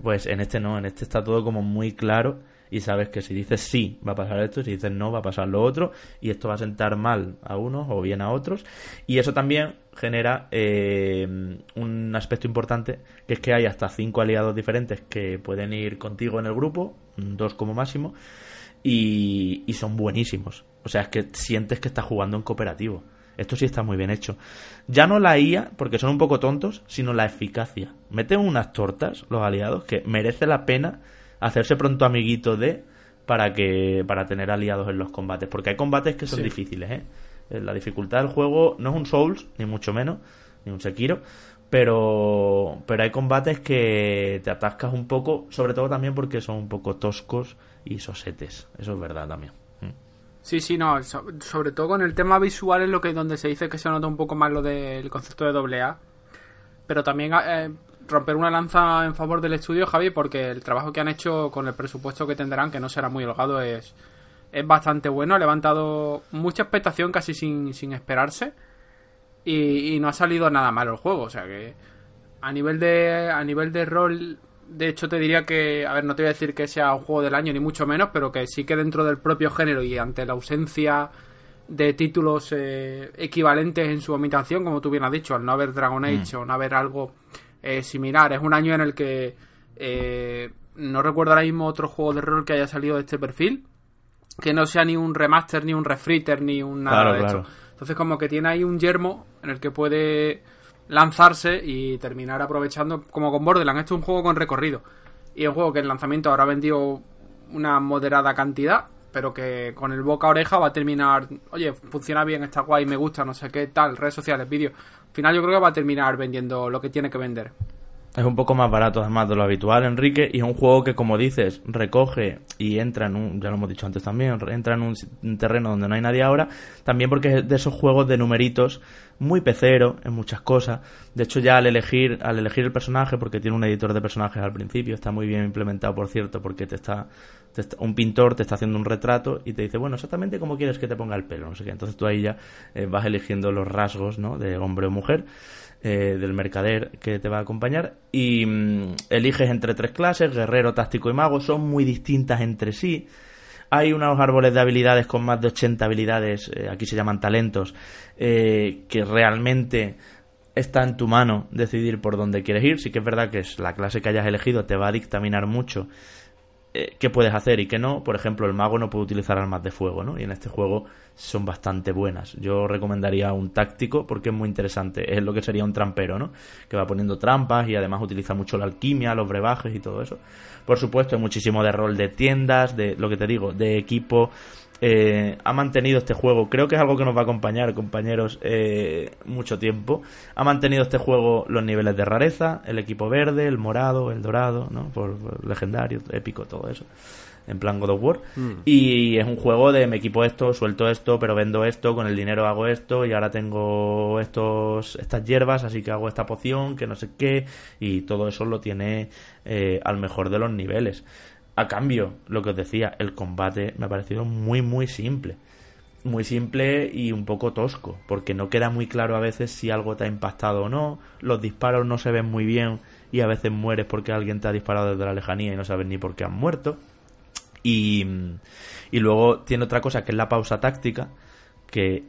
Pues en este no, en este está todo como muy claro y sabes que si dices sí va a pasar esto, si dices no va a pasar lo otro y esto va a sentar mal a unos o bien a otros y eso también genera eh, un aspecto importante que es que hay hasta cinco aliados diferentes que pueden ir contigo en el grupo, dos como máximo y, y son buenísimos. O sea, es que sientes que estás jugando en cooperativo. Esto sí está muy bien hecho. Ya no la IA, porque son un poco tontos, sino la eficacia. Meten unas tortas, los aliados, que merece la pena hacerse pronto amiguito de para que para tener aliados en los combates. Porque hay combates que son Sí. difíciles, ¿eh? La dificultad del juego no es un Souls, ni mucho menos, ni un Sekiro, pero, pero hay combates que te atascas un poco, sobre todo también porque son un poco toscos y sosetes. Eso es verdad también. Sí, sí, no, so- sobre todo con el tema visual es lo que donde se dice que se nota un poco más lo del concepto de doble A. Pero también eh, romper una lanza en favor del estudio, Javi, porque el trabajo que han hecho con el presupuesto que tendrán, que no será muy holgado, es, es bastante bueno. Ha levantado mucha expectación casi sin, sin esperarse. Y, y no ha salido nada malo el juego. O sea que a nivel de a nivel de rol de hecho te diría que a ver no te voy a decir que sea un juego del año ni mucho menos pero que sí que dentro del propio género y ante la ausencia de títulos eh, equivalentes en su imitación como tú bien has dicho al no haber Dragon Age o no haber algo eh, similar es un año en el que eh, no recuerdo ahora mismo otro juego de rol que haya salido de este perfil que no sea ni un remaster ni un refritter ni un nada Claro, de claro. esto entonces como que tiene ahí un yermo en el que puede lanzarse y terminar aprovechando como con Borderlands. Esto es un juego con recorrido. Y es un juego que en lanzamiento habrá vendido una moderada cantidad, pero que con el boca oreja va a terminar, oye, funciona bien, está guay, me gusta, no sé qué tal, redes sociales, vídeos. Al final yo creo que va a terminar vendiendo lo que tiene que vender. Es un poco más barato además de lo habitual, Enrique, y es un juego que, como dices, recoge y entra en un, ya lo hemos dicho antes también, entra en un, terreno donde no hay nadie ahora, también porque es de esos juegos de numeritos muy pecero en muchas cosas. De hecho, ya al elegir, al elegir el personaje, porque tiene un editor de personajes al principio, está muy bien implementado, por cierto, porque te está, te está- un pintor te está haciendo un retrato y te dice, bueno, exactamente cómo quieres que te ponga el pelo, no sé qué. Entonces tú ahí ya eh, vas eligiendo los rasgos, ¿no? De hombre o mujer eh, del mercader que te va a acompañar y mm, eliges entre tres clases, guerrero, táctico y mago, son muy distintas entre sí. Hay unos árboles de habilidades con más de 80 habilidades, eh, aquí se llaman talentos, eh, que realmente está en tu mano decidir por dónde quieres ir. Sí que es verdad que es la clase que hayas elegido te va a dictaminar mucho eh, qué puedes hacer y qué no. Por ejemplo, el mago no puede utilizar armas de fuego, ¿no? Y en este juego son bastante buenas. Yo recomendaría un táctico porque es muy interesante. Es lo que sería un trampero, ¿no? Que va poniendo trampas y además utiliza mucho la alquimia, los brebajes y todo eso. Por supuesto, hay muchísimo de rol de tiendas, de lo que te digo, de equipo. Eh, ha mantenido este juego, creo que es algo que nos va a acompañar, compañeros, eh, mucho tiempo. Ha mantenido este juego los niveles de rareza, el equipo verde, el morado, el dorado, ¿no? Por, por legendario, épico, todo eso. En plan God of War. Y es un juego de me equipo esto, suelto esto, pero vendo esto, con el dinero hago esto, y ahora tengo estos estas hierbas, así que hago esta poción, que no sé qué, y todo eso lo tiene eh, al mejor de los niveles. A cambio, lo que os decía, el combate me ha parecido muy, muy simple. Muy simple y un poco tosco, porque no queda muy claro a veces si algo te ha impactado o no. Los disparos no se ven muy bien y a veces mueres porque alguien te ha disparado desde la lejanía y no sabes ni por qué han muerto. Y, y luego tiene otra cosa que es la pausa táctica, que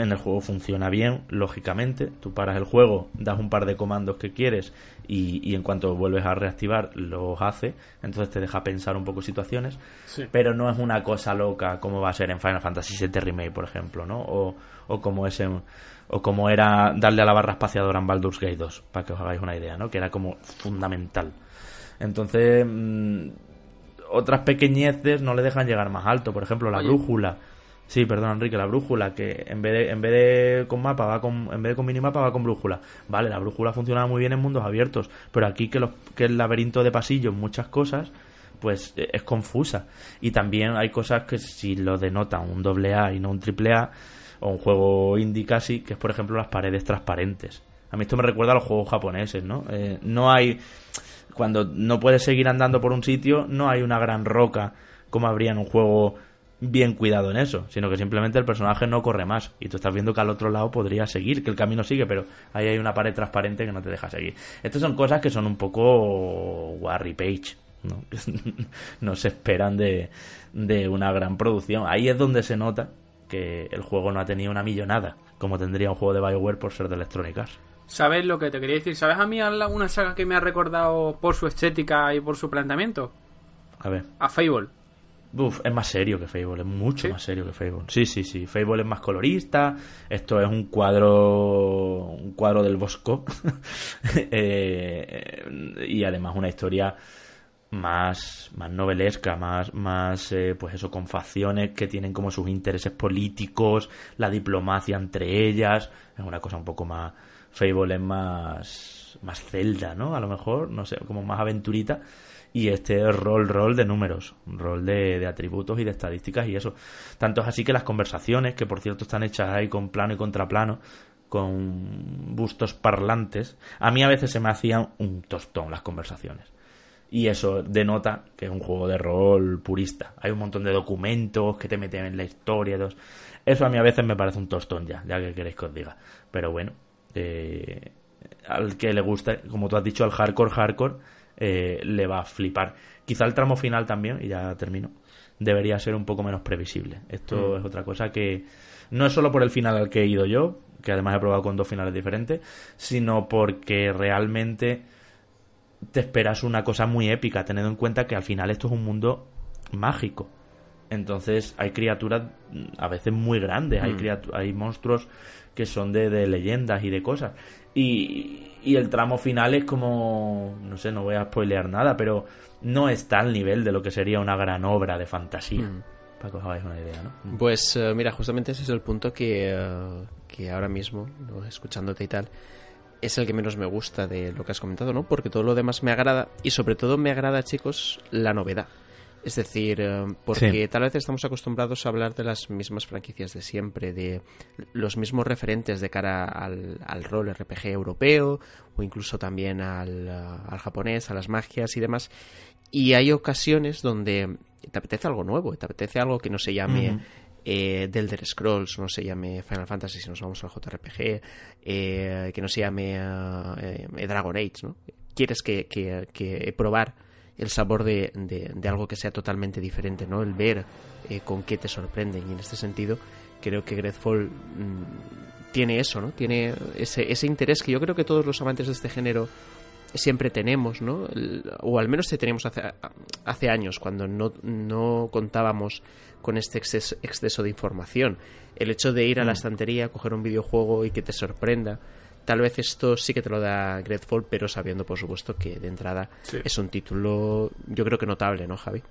En el juego funciona bien, lógicamente. Tú paras el juego, das un par de comandos que quieres y, y en cuanto vuelves a reactivar los hace. Entonces te deja pensar un poco situaciones. Sí. Pero no es una cosa loca como va a ser en Final Fantasy VII Remake, por ejemplo, ¿no? O, o como es en- o como era darle a la barra espaciadora en Baldur's Gate 2, para que os hagáis una idea, ¿no? Que era como fundamental. Entonces, mm, otras pequeñeces no le dejan llegar más alto. Por ejemplo, la Oye. brújula. Sí, perdón, Enrique, la brújula, que en vez de, en vez de con mapa va con, en vez de con minimapa va con brújula. Vale, la brújula funcionaba muy bien en mundos abiertos, pero aquí que, los, que el laberinto de pasillos, muchas cosas, pues eh, es confusa. Y también hay cosas que si lo denotan un doble A y no un triple A, o un juego indie casi, que es por ejemplo las paredes transparentes. A mí esto me recuerda a los juegos japoneses, ¿no? Eh, no hay cuando no puedes seguir andando por un sitio, no hay una gran roca como habría en un juego bien cuidado en eso, sino que simplemente el personaje no corre más y tú estás viendo que al otro lado podría seguir, que el camino sigue, pero ahí hay una pared transparente que no te deja seguir. Estas son cosas que son un poco Warry Page, ¿no? <laughs> no se esperan de, de una gran producción. Ahí es donde se nota que el juego no ha tenido una millonada, como tendría un juego de BioWare por ser de Electronic Arts. ¿Sabes lo que te quería decir? ¿Sabes a mí una saga que me ha recordado por su estética y por su planteamiento? A ver. A Fable. Uf, es más serio que Fable, es mucho ¿Sí? más serio que Fable. Sí, sí, sí. Fable es más colorista. Esto es un cuadro. Un cuadro del Bosco. <laughs> Eh, y además una historia más, más novelesca, más, más eh, pues eso, con facciones que tienen como sus intereses políticos, la diplomacia entre ellas. Es una cosa un poco más. Fable es más. más celda, ¿no? A lo mejor, no sé, como más aventurita y este es rol rol de números, rol de, atributos y de estadísticas y eso. Tanto es así que las conversaciones, que por cierto están hechas ahí con plano y contraplano, con bustos parlantes, a mí a veces se me hacían un tostón las conversaciones. Y eso denota que es un juego de rol purista. Hay un montón de documentos que te meten en la historia. Eso a mí a veces me parece un tostón ya, ya que queréis que os diga. Pero bueno, eh, al que le guste, como tú has dicho, al hardcore hardcore, eh, le va a flipar. Quizá el tramo final también, y ya termino, debería ser un poco menos previsible. Esto es otra cosa que no es solo por el final al que he ido yo, que además he probado con dos finales diferentes, sino porque realmente te esperas una cosa muy épica, teniendo en cuenta que al final esto es un mundo mágico. Entonces hay criaturas mm, a veces muy grandes, hay, criatu- hay monstruos que son de, de leyendas y de cosas. Y, y el tramo final es como, no sé, no voy a spoilear nada, pero no está al nivel de lo que sería una gran obra de fantasía. Para que os hagáis una idea, ¿no? Pues eh, mira, justamente ese es el punto que, eh, que ahora mismo, ¿no? escuchándote y tal, es el que menos me gusta de lo que has comentado, ¿no? Porque todo lo demás me agrada y sobre todo me agrada, chicos, la novedad. Es decir, eh, porque Sí. tal vez estamos acostumbrados a hablar de las mismas franquicias de siempre, de los mismos referentes de cara al, al rol RPG europeo o incluso también al, eh, al japonés, a las magias y demás. Y hay ocasiones donde te apetece algo nuevo, te apetece algo que no se llame eh, The Elder Scrolls, no se llame Final Fantasy si nos vamos al JRPG, eh, que no se llame eh, eh, Dragon Age, ¿no? Quieres que, que- que probar el sabor de, de- de algo que sea totalmente diferente, ¿no? El ver eh, con qué te sorprenden. Y en este sentido, creo que Greedfall mm, tiene eso, ¿no? Tiene ese, ese interés que yo creo que todos los amantes de este género siempre tenemos, ¿no? O al menos te teníamos hace, hace años, cuando no, no contábamos con este exceso, exceso de información. El hecho de ir a la estantería, coger un videojuego y que te sorprenda. Tal vez esto sí que te lo da Greedfall, pero sabiendo, por supuesto, que de entrada Sí. es un título, yo creo que notable, ¿no, Javi?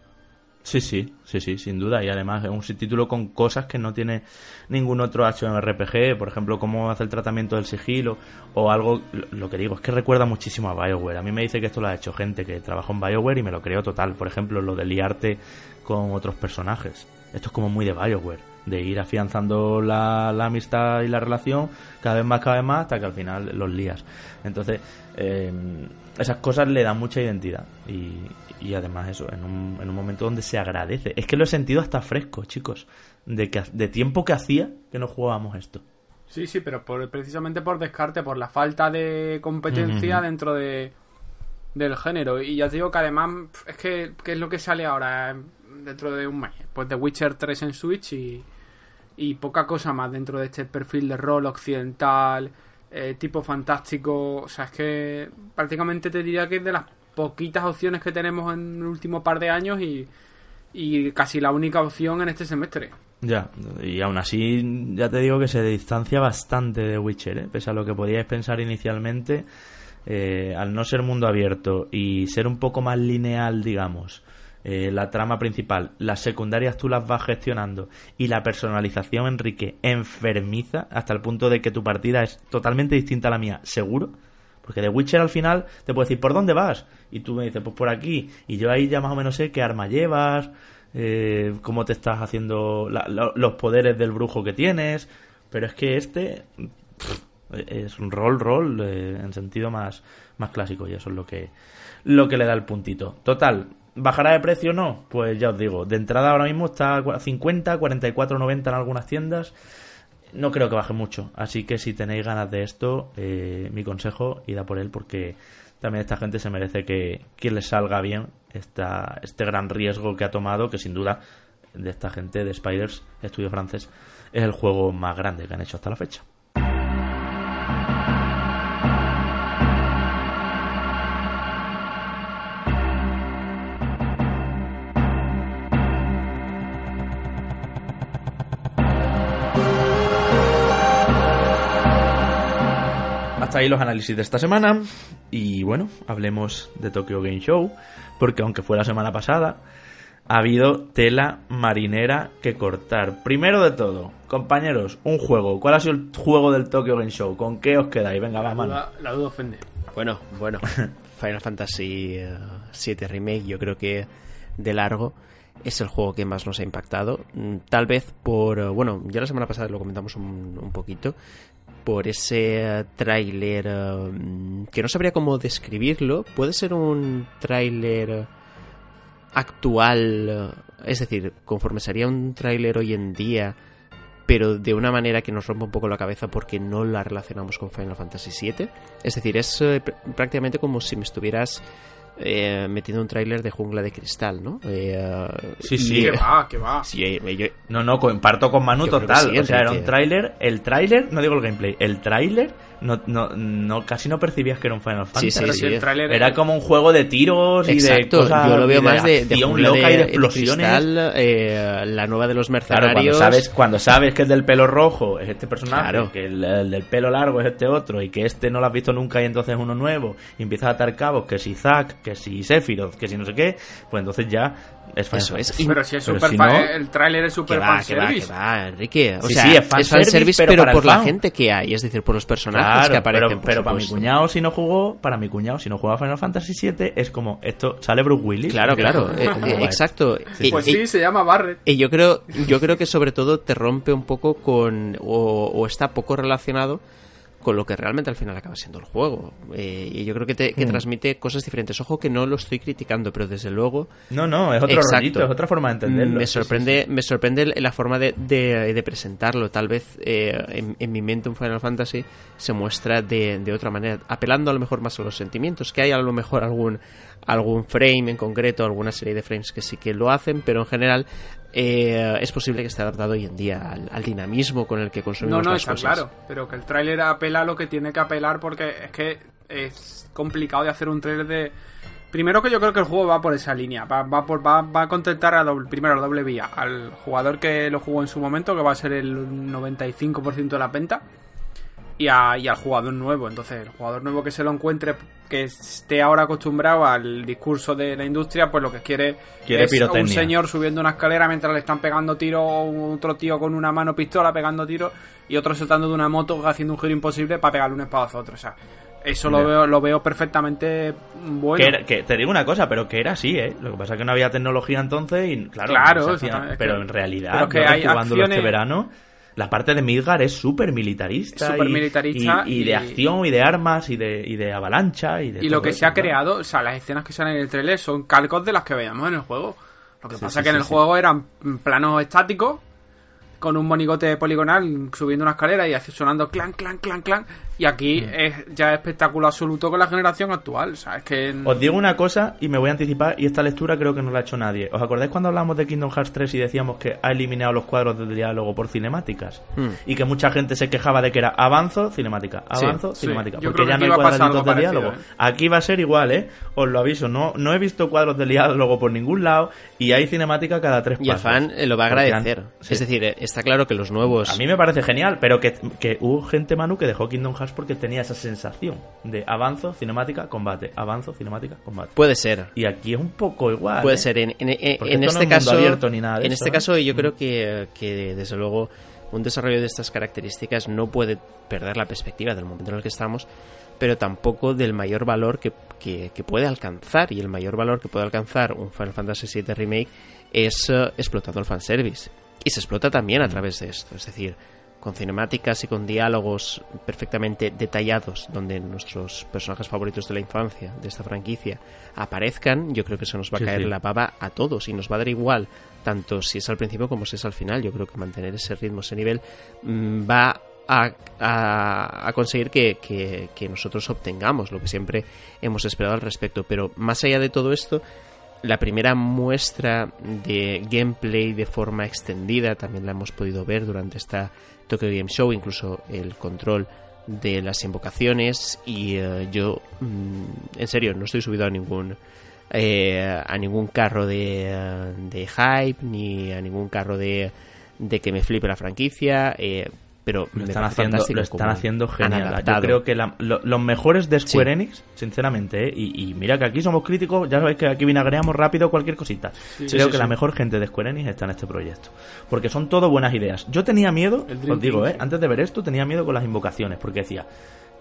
Sí, sí, sí, sí, sin duda. Y además es un título con cosas que no tiene ningún otro RPG, por ejemplo, cómo hace el tratamiento del sigilo o algo. Lo, lo que digo es que recuerda muchísimo a BioWare. A mí me dice que esto lo ha hecho gente que trabajó en BioWare y me lo creo total. Por ejemplo, lo de liarte con otros personajes. Esto es como muy de BioWare, de ir afianzando la, la amistad y la relación cada vez más, cada vez más, hasta que al final los lías. Entonces, eh, esas cosas le dan mucha identidad y, y además eso, en un, en un momento donde se agradece. Es que lo he sentido hasta fresco, chicos, de, que, de tiempo que hacía que no jugábamos esto. Sí, sí, pero por, precisamente por descarte, por la falta de competencia dentro de del género. Y ya te digo que además, es que ¿qué es lo que sale ahora dentro de un mes? Pues The Witcher 3 en Switch y, y poca cosa más dentro de este perfil de rol occidental, eh, tipo fantástico. O sea, es que prácticamente te diría que es de las poquitas opciones que tenemos en el último par de años y, y casi la única opción en este semestre. Ya, y aún así ya te digo que se distancia bastante de Witcher, ¿eh? pese a lo que podíais pensar inicialmente, eh, al no ser mundo abierto y ser un poco más lineal, digamos, eh, la trama principal, las secundarias tú las vas gestionando y la personalización, Enrique, enfermiza hasta el punto de que tu partida es totalmente distinta a la mía, seguro. Porque de Witcher al final te puedo decir, ¿por dónde vas? Y tú me dices, pues por aquí. Y yo ahí ya más o menos sé qué arma llevas, eh, cómo te estás haciendo los poderes del brujo que tienes. Pero es que este es un rol, rol eh, en sentido más, más clásico y eso es lo que, lo que le da el puntito. Total, ¿bajará de precio o no? Pues ya os digo, de entrada ahora mismo está a 50, 44,90 en algunas tiendas. No creo que baje mucho, así que si tenéis ganas de esto, eh, mi consejo, id a por él porque también esta gente se merece que, que les salga bien esta, este gran riesgo que ha tomado, que sin duda de esta gente de Spiders, estudio francés, es el juego más grande que han hecho hasta la fecha. Hasta ahí los análisis de esta semana. Y bueno, hablemos de Tokyo Game Show. Porque aunque fue la semana pasada, ha habido tela marinera que cortar. Primero de todo, compañeros, un juego. ¿Cuál ha sido el juego del Tokyo Game Show? ¿Con qué os quedáis? Venga, va, La mano. la duda ofende. Bueno, bueno. <laughs> Final Fantasy eh, VII Remake, yo creo que de largo es el juego que más nos ha impactado. Mm, Tal vez por. eh, Bueno, ya la semana pasada lo comentamos un, un poquito. Por ese eh, tráiler eh, que no sabría cómo describirlo. Puede ser un tráiler actual. eh, Es decir, conforme sería un tráiler hoy en día pero de una manera que nos rompe un poco la cabeza porque no la relacionamos con Final Fantasy VII. Es decir, es pr- prácticamente como si me estuvieras eh, metiendo un tráiler de Jungla de Cristal, ¿no? Eh, Sí, y- sí. Que va, que va. Sí, eh, yo- No, no, comparto con Manu total. sí, o sea, era un tráiler. El tráiler, no digo el gameplay, el tráiler no, no, no, casi no percibías que era un Final Fantasy. sí, sí. el Era como un juego de tiros y de cosas yo lo veo y más de, de loca de, y de de explosiones. Cristal, eh, la nueva de los Claro, mercenarios. cuando sabes, cuando sabes que el del pelo rojo es este personaje, Claro. que el, el del pelo largo es este otro, y que este no lo has visto nunca y entonces es uno nuevo, y empiezas a atar cabos, que si Zack, que si Sephiroth, que si no sé qué, pues entonces ya es Eso es. Pero si es Pero super si fan- no- el tráiler es Que super va, que va, que va, Enrique. O Sí, sea, sí, es es fanservice, fanservice, pero por la fan. gente que hay, es decir, por los personajes Claro, que aparecen. pero, para mi cuñado si no jugó, para mi cuñado si no juega Final Fantasy VII es como esto sale Bruce Willis. Claro, claro, eh, ¿Cómo eh, exacto. Pues y- sí, se llama Barret. Y yo creo, yo creo que sobre todo te rompe un poco con. o, o está poco relacionado con lo que realmente al final acaba siendo el juego. Eh, y yo creo que, te, que Hmm. transmite cosas diferentes. Ojo que no lo estoy criticando, pero desde luego No, no, es otro rollito, es otra forma de entenderlo. me Sí, sorprende, sí, sí. me sorprende la forma de, de- de presentarlo. Tal vez eh, en, en mi mente un Final Fantasy se muestra de, de otra manera, apelando a lo mejor más a los sentimientos, que hay a lo mejor algún algún frame en concreto, alguna serie de frames que sí que lo hacen, pero en general eh, es posible que esté adaptado hoy en día al, al dinamismo con el que consumimos No, no, las está cosas. claro. Pero que el tráiler apela a lo que tiene que apelar porque es que es complicado de hacer un tráiler de... Primero que yo creo que el juego va por esa línea. Va, va, por, va, va a contentar a doble, primero a doble vía. Al jugador que lo jugó en su momento, que va a ser el 95% de la venta. Y, a- y al jugador nuevo. Entonces, el jugador nuevo que se lo encuentre, que esté ahora acostumbrado al discurso de la industria, pues lo que quiere, Quiere es pirotecnia. un señor subiendo una escalera mientras le están pegando tiros, otro tío con una mano pistola pegando tiros y otro saltando de una moto haciendo un giro imposible para pegarle un espadazo a otro. O sea, eso lo veo, lo veo perfectamente bueno. Que, que te digo una cosa, pero que era así, ¿eh? Lo que pasa es que no había tecnología entonces y claro, no hacía- pero que- en realidad, pero que yo hay jugándolo este verano, la parte de Midgar es súper militarista. Súper y- militarista y, y y- de acción y de armas y de, y de avalancha y de y lo que eso, se ha creado, o sea, las escenas que salen en el trailer son calcos de las que veíamos en el juego. Lo que Sí, pasa sí, es que en el juego eran planos estáticos con un monigote poligonal subiendo una escalera y así sonando clan, clan, clan, clan. Y aquí Mm. es ya espectáculo absoluto con la generación actual. O sea, es que. Os digo una cosa y me voy a anticipar, y esta lectura creo que no la ha hecho nadie. ¿Os acordáis cuando hablamos de Kingdom Hearts 3 y decíamos que ha eliminado los cuadros de diálogo por cinemáticas? Hmm. Y que mucha gente se quejaba de que era avanzo, cinemática, avanzo, sí. cinemática. Porque ya no hay aquí va a pasar cuadraditos de parecido, diálogo. ¿eh? Aquí va a ser igual, ¿eh? Os lo aviso, no, no he visto cuadros de diálogo por ningún lado y hay cinemática cada tres Y el pasos. fan eh, lo va a agradecer. han- sí. Es decir, eh, está claro que los nuevos... A mí me parece genial, pero que, que hubo gente, Manu, que dejó Kingdom Hearts porque tenía esa sensación de avanzo, cinemática, combate, avanzo, cinemática, combate. Puede ser. Y aquí es un poco igual. Puede ¿eh? ser. En, en- en- no este es mundo caso, abierto ni nada en eso, este ¿eh? caso yo Mm. creo que, que desde luego un desarrollo de estas características no puede perder la perspectiva del momento en el que estamos, pero tampoco del mayor valor que, que- que puede alcanzar. Y el mayor valor que puede alcanzar un Final Fantasy VII Remake es eh, explotando el fanservice. Y se explota también a Mm. través de esto. Es decir, con cinemáticas y con diálogos perfectamente detallados, donde nuestros personajes favoritos de la infancia, de esta franquicia, aparezcan, yo creo que se nos va a Sí, caer sí. la baba a todos y nos va a dar igual, tanto si es al principio como si es al final. Yo creo que mantener ese ritmo, ese nivel, mm, va a, a- a conseguir que, que- que nosotros obtengamos lo que siempre hemos esperado al respecto. Pero más allá de todo esto, la primera muestra de gameplay de forma extendida también la hemos podido ver durante esta Tokyo Game Show, incluso el control de las invocaciones. Y eh, yo mm, en serio no estoy subido a ningún eh, a ningún carro de, eh, de hype ni a ningún carro de, de que me flipe la franquicia. Eh, pero Lo me están, haciendo, lo están haciendo genial. Yo creo que la- lo- los mejores de Square Sí. Enix, sinceramente, ¿eh? y, y mira que aquí somos críticos, ya sabéis que aquí vinagreamos rápido cualquier cosita. creo sí, que sí. la mejor gente de Square Enix está en este proyecto. Porque son todo buenas ideas. Yo tenía miedo, os digo, Team, ¿eh? sí. antes de ver esto, tenía miedo con las invocaciones, porque decía,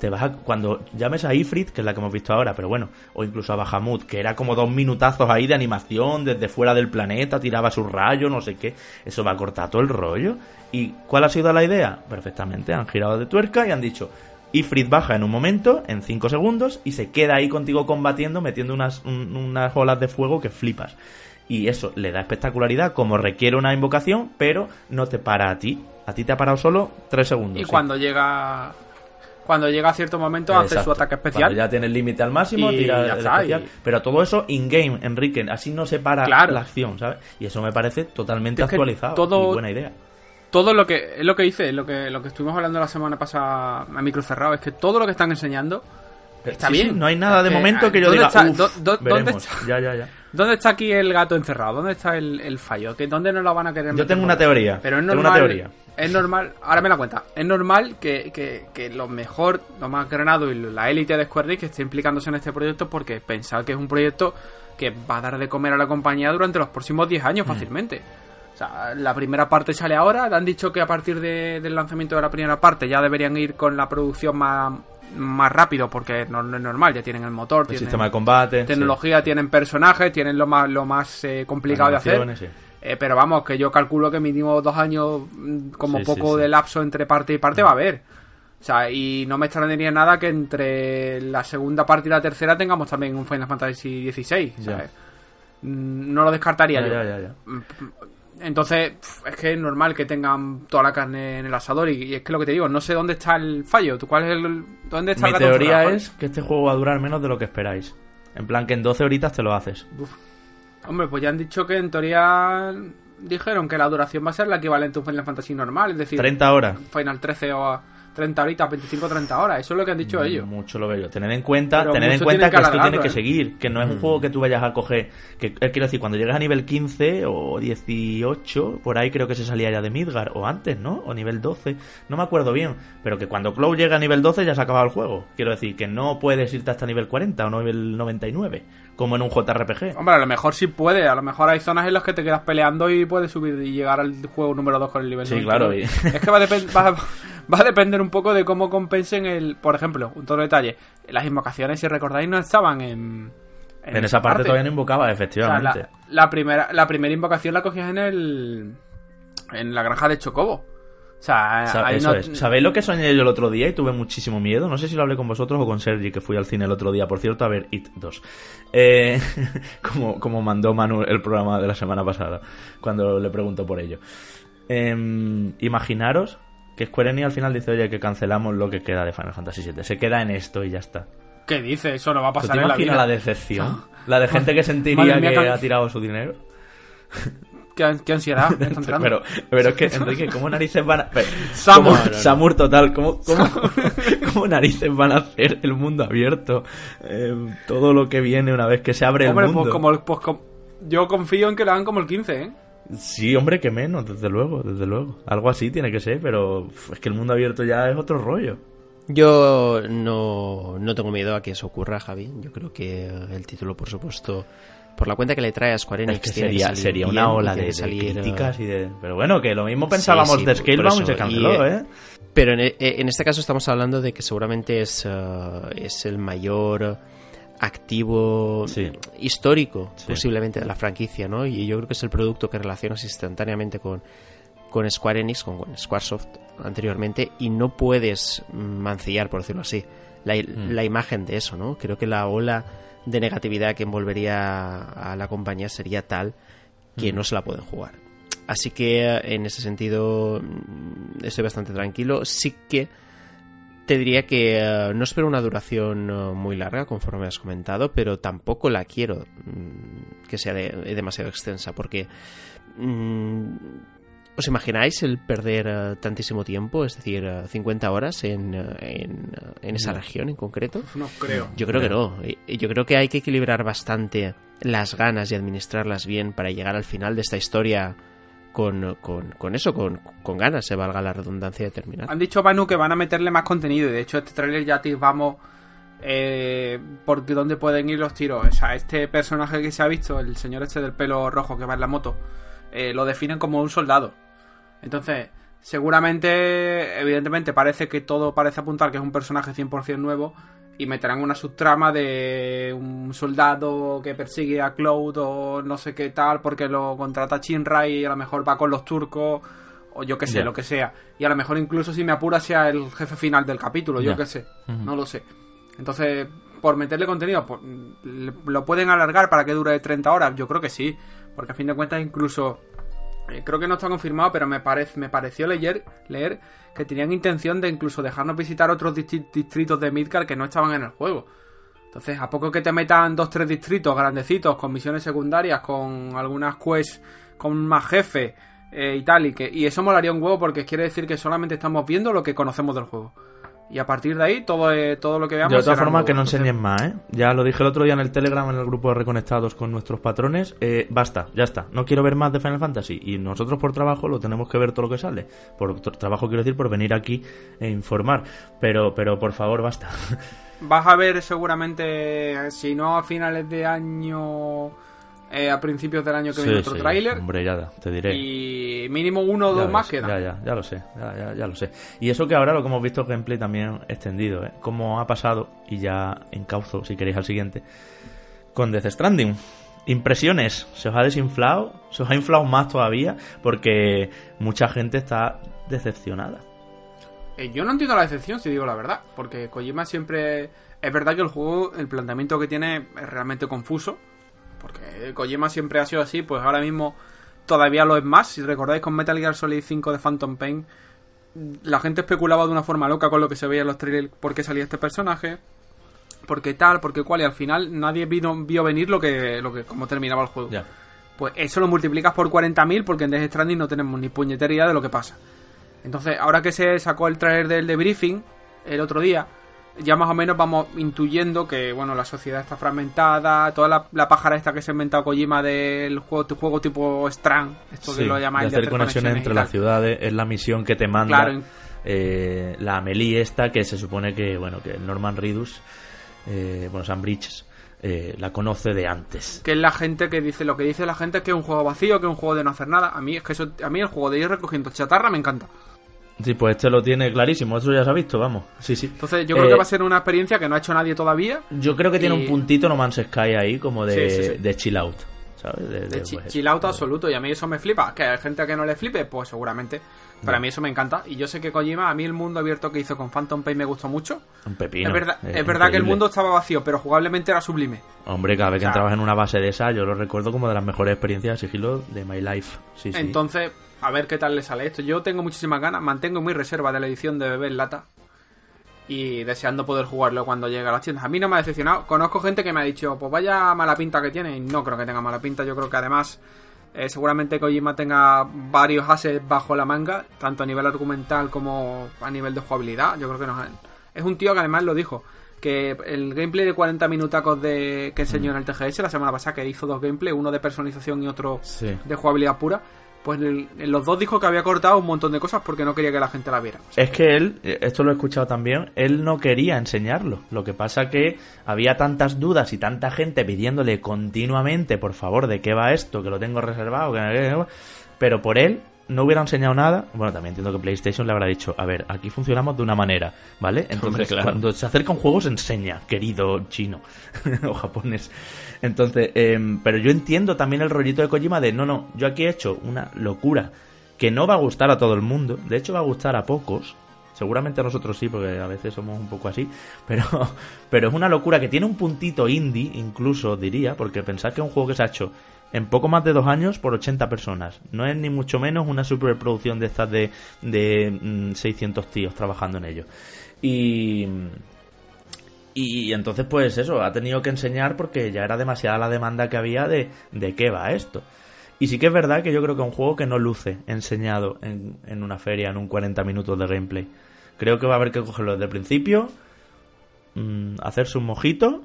te vas a, cuando llames a Ifrit, que es la que hemos visto ahora, pero bueno, o incluso a Bahamut, que era como dos minutazos ahí de animación desde fuera del planeta, tiraba su rayo, no sé qué, eso va a cortar todo el rollo. ¿Y cuál ha sido la idea? Perfectamente, han girado de tuerca y han dicho, Ifrit baja en un momento, en 5 segundos, y se queda ahí contigo combatiendo, metiendo unas, un- unas olas de fuego que flipas. Y eso le da espectacularidad como requiere una invocación, pero no te para a ti. A ti te ha parado solo 3 segundos. Y sí. cuando llega. Cuando llega a cierto momento hace su ataque especial. Cuando ya tiene el límite al máximo, Y tira ya el está, especial. y- Pero todo eso in-game, Enrique. Así no se para Claro. la acción, ¿sabes? Y eso me parece totalmente Es actualizado. todo- y buena idea. todo lo que es lo que hice, lo que lo que estuvimos hablando la semana pasada a micro cerrado, es que todo lo que están enseñando está Sí, sí, bien. no hay nada de momento que yo ¿dónde diga, está- "Uf, do- do- dónde veremos". está? Ya, ya, ya. ¿Dónde está aquí el gato encerrado? ¿Dónde está el, el fallo? ¿Que ¿Dónde no lo van a querer Yo meter tengo una teoría. Pero es Tengo normal. una teoría. Es normal, ahora me la cuenta. Es normal que, que, que lo mejor, lo más granado y la élite de Square Enix esté implicándose en este proyecto porque pensaba que es un proyecto que va a dar de comer a la compañía durante los próximos 10 años Mm. fácilmente. O sea, la primera parte sale ahora, han dicho que a partir de- del lanzamiento de la primera parte ya deberían ir con la producción más, más rápido porque no, no es normal, ya tienen el motor, El tienen sistema de combate. tecnología, tienen personajes, tienen lo más, lo más eh, complicado de hacer. Sí. Eh, pero vamos, que yo calculo que mínimo dos años, mm, como Sí, poco sí, sí. de lapso entre parte y parte va a haber. O sea, y no me extrañaría nada que entre la segunda parte y la tercera tengamos también un Final Fantasy XVI. Mm, No lo descartaría Ya, yo. ya, ya, ya. Entonces, es que es normal que tengan toda la carne en el asador. Y, y es que lo que te digo, no sé dónde está el fallo. ¿Tú ¿Cuál es el, ¿Dónde está Mi gato teoría es que este juego va a durar menos de lo que esperáis. En plan que en 12 horitas te lo haces. Hombre, pues ya han dicho que en teoría dijeron que la duración va a ser la equivalente a un Final Fantasy normal. Es decir, 30 horas. Final 13 o a 30 horitas, 25-30 horas. Eso es lo que han dicho ellos. Mucho lo veo yo. Tened en cuenta, Pero tened en cuenta que que, esto tiene que ¿eh? seguir, que no es un juego que tú vayas a coger, que eh, quiero decir, cuando llegas a nivel 15 o 18, por ahí creo que se salía ya de Midgar, o antes, ¿no? O nivel 12, no me acuerdo bien, pero que cuando Cloud llega a nivel 12 ya se ha acabado el juego. Quiero decir, que no puedes irte hasta nivel 40 o nivel 99, como en un JRPG. Hombre, a lo mejor sí puede. A lo mejor hay zonas en las que te quedas peleando y puedes subir y llegar al juego número 2 con el nivel Sí, 99. claro, y- <laughs> Es que va a, va, <laughs> va a depender un poco de cómo compensen el... Por ejemplo, un todo detalle. Las invocaciones, si recordáis, no estaban en... En esa parte, todavía no invocaba, O sea, efectivamente. la, la primera, la primera invocación la cogías en el... En la granja de Chocobo. O sea, Sa- ahí eso no- es. ¿Sabéis lo que soñé yo el otro día y tuve muchísimo miedo? No sé si lo hablé con vosotros o con Sergi, que fui al cine el otro día, por cierto, a ver It 2. Eh, <laughs> como, como mandó Manu el programa de la semana pasada, cuando le preguntó por ello. Em, imaginaros Que Square Enix al final dice, oye, que cancelamos lo que queda de Final Fantasy VII. Se queda en esto y ya está. ¿Qué dice? Eso no va a ¿Tú pasar te en la vida. la decepción? <laughs> La de gente que sentiría mía, que que- ha tirado su dinero. <laughs> ¿Qué, qué ansiedad <laughs> me está entrando. Pero, pero es que, <laughs> Enrique, ¿cómo narices van a...? pero, Samur. ¿cómo- No, no, no. Samur total, ¿cómo, cómo, <laughs> cómo narices van a hacer el mundo abierto? Eh, todo lo que viene una vez que se abre Hombre, el mundo. pues como, pues yo confío en que lo hagan como el 15, ¿eh? Sí, hombre, que menos, desde luego, desde luego. Algo así tiene que ser, pero es que el mundo abierto ya es otro rollo. Yo no, no tengo miedo a que eso ocurra, Javi. Yo creo que eh, el título, por supuesto, por la cuenta que le trae a Square Enix, Es que tiene sería, sería bien, una ola de, de salir, eh, críticas y de... Pero bueno, que lo mismo pensábamos sí, de Scalebound y se canceló, Y, ¿eh? Pero en, e- en este caso estamos hablando de que seguramente es, eh, es el mayor activo Sí. histórico posiblemente de la franquicia, ¿no? Y yo creo que es el producto que relacionas instantáneamente con, con Square Enix, con, con Squaresoft anteriormente, y no puedes mancillar, por decirlo así, la, Mm. la imagen de eso, ¿no? Creo que la ola de negatividad que envolvería a la compañía sería tal que Mm. no se la pueden jugar. Así que eh, en ese sentido mm, estoy bastante tranquilo. Sí que te diría que eh, no espero una duración eh, muy larga, conforme has comentado, pero tampoco la quiero que sea de- demasiado extensa, porque ¿os imagináis el perder eh, tantísimo tiempo, es decir, eh, 50 horas en, eh, en, en esa No. región en concreto? No creo. Yo creo que no. Yo creo que hay que equilibrar bastante las ganas y administrarlas bien para llegar al final de esta historia con, con, con eso, con, con ganas, se valga la redundancia de terminar. Han dicho Banu que van a meterle más contenido y de hecho este tráiler ya vamos eh, por dónde pueden ir los tiros. O sea, este personaje que se ha visto, el señor este del pelo rojo que va en la moto, eh, lo definen como un soldado. Entonces, seguramente, evidentemente parece que todo parece apuntar que es un personaje 100% nuevo y meterán una subtrama de un soldado que persigue a Cloud o no sé qué tal porque lo contrata Shinrai y a lo mejor va con los turcos o yo qué sé, lo que sea. Y a lo mejor incluso si me apura sea el jefe final del capítulo, yo qué sé. No lo sé. Entonces, por meterle contenido, ¿lo pueden alargar para que dure 30 horas? Yo creo que sí. Porque a fin de cuentas incluso... eh, creo que no está confirmado, pero me, parece, me pareció leer, leer que tenían intención de incluso dejarnos visitar otros distritos de Midgar que no estaban en el juego. Entonces, a poco que te metan dos, tres distritos grandecitos, con misiones secundarias, con algunas quests, con más jefes eh, y tal, y, que, y eso molaría un huevo porque quiere decir que solamente estamos viendo lo que conocemos del juego. Y a partir de ahí, todo, eh, todo lo que veamos. De otra forma, nuevo. que no enseñen más, ¿eh? Ya lo dije el otro día en el Telegram, en el grupo de Reconectados con nuestros patrones. Eh, basta, ya está. No quiero ver más de Final Fantasy. Y nosotros por trabajo lo tenemos que ver todo lo que sale. Por tra- trabajo quiero decir por venir aquí e informar. Pero, pero por favor, basta. Vas a ver seguramente, si no a finales de año, eh, a principios del año que viene otro sí, tráiler. Hombre, ya, da, te diré. Y mínimo uno o dos más quedan. Ya, ya, ya lo sé, ya, ya, ya lo sé. Y eso que ahora lo que hemos visto es gameplay también extendido, ¿eh? Como ha pasado, y ya encauzo, si queréis, al siguiente, con Death Stranding. Impresiones, ¿se os ha desinflado? ¿Se os ha inflado más todavía? Porque mucha gente está decepcionada. Eh, yo no entiendo la decepción, si digo la verdad, porque Kojima siempre... Es verdad que el juego, el planteamiento que tiene es realmente confuso, porque Kojima siempre ha sido así, pues ahora mismo todavía lo es más. Si recordáis con Metal Gear Solid 5 de Phantom Pain, la gente especulaba de una forma loca con lo que se veía en los trailers por qué salía este personaje, por qué tal, por qué cual, y al final nadie vino, vio venir lo que, lo que cómo terminaba el juego. Pues eso lo multiplicas por 40.000 porque en Death Stranding no tenemos ni puñetera idea de lo que pasa. Entonces, ahora que se sacó el trailer del debriefing el otro día, ya más o menos vamos intuyendo que, bueno, la sociedad está fragmentada, toda la, la pájara esta que se ha inventado Kojima del juego, tu juego tipo Strand, esto que Sí, lo llamáis de hacer conexiones entre las ciudades es la misión que te manda Claro, eh, la Amelie esta que se supone que bueno que Norman Reedus eh, bueno Sam Bridges eh, la conoce de antes que es la gente que dice, lo que dice la gente es que es un juego vacío, que es un juego de no hacer nada. A mí es que eso, a mí el juego de ir recogiendo chatarra me encanta. Sí pues este lo tiene clarísimo eso ya se ha visto vamos sí sí Entonces yo creo Eh, que va a ser una experiencia que no ha hecho nadie todavía. yo creo que tiene un puntito No Man's Sky ahí como de, Sí, sí, sí. de chill out ¿sabes? De, de, De chi- pues, chill out absoluto y a mí eso me flipa que hay gente que no le flipe pues seguramente pero a No. mí eso me encanta y yo sé que Kojima a mí el mundo abierto que hizo con Phantom Pain me gustó mucho un pepino es verdad, eh, es verdad que el mundo estaba vacío pero jugablemente era sublime hombre cada vez que O sea, entrabas en una base de esa yo lo recuerdo como de las mejores experiencias de sigilo de my life sí sí entonces a ver qué tal le sale esto. Yo tengo muchísimas ganas, mantengo mi reserva de la edición de Bebé en Lata y deseando poder jugarlo cuando llegue a las tiendas. A mí no me ha decepcionado. Conozco gente que me ha dicho, pues vaya mala pinta que tiene y no creo que tenga mala pinta. Yo creo que además eh, seguramente Kojima tenga varios ases bajo la manga, tanto a nivel argumental como a nivel de jugabilidad. Yo creo que no es un tío que además lo dijo que el gameplay de 40 minutacos de que enseñó en el TGS la semana pasada, que hizo dos gameplays, uno de personización y otro Sí. de jugabilidad pura, pues en, en los dos dijo que había cortado un montón de cosas porque no quería que la gente la viera. O sea, Es que él, eh, esto lo he escuchado también, él no quería enseñarlo. Lo que pasa que había tantas dudas y tanta gente pidiéndole continuamente, por favor, de qué va esto, que lo tengo reservado, que... pero por él no hubiera enseñado nada. Bueno, también entiendo que PlayStation le habrá dicho, a ver, aquí funcionamos de una manera, ¿vale? Entonces, Hombre, claro. cuando se acerca un juego, se enseña, querido chino <laughs> o japonés. Entonces, em, pero yo entiendo también el rollito de Kojima de, no, no, yo aquí he hecho una locura que no va a gustar a todo el mundo, de hecho va a gustar a pocos, seguramente a nosotros sí, porque a veces somos un poco así, pero, <laughs> pero es una locura que tiene un puntito indie, incluso diría, porque pensad que es un juego que se ha hecho en poco más de dos años por 80 personas, no es ni mucho menos una superproducción de estas de, de mm, 600 tíos trabajando en ello. Y, y entonces, pues eso, ha tenido que enseñar porque ya era demasiada la demanda que había de, de qué va esto. Y sí que es verdad que yo creo que es un juego que no luce enseñado en, en una feria, en un 40 minutos de gameplay. Creo que va a haber que cogerlo desde el principio, mm, hacerse un mojito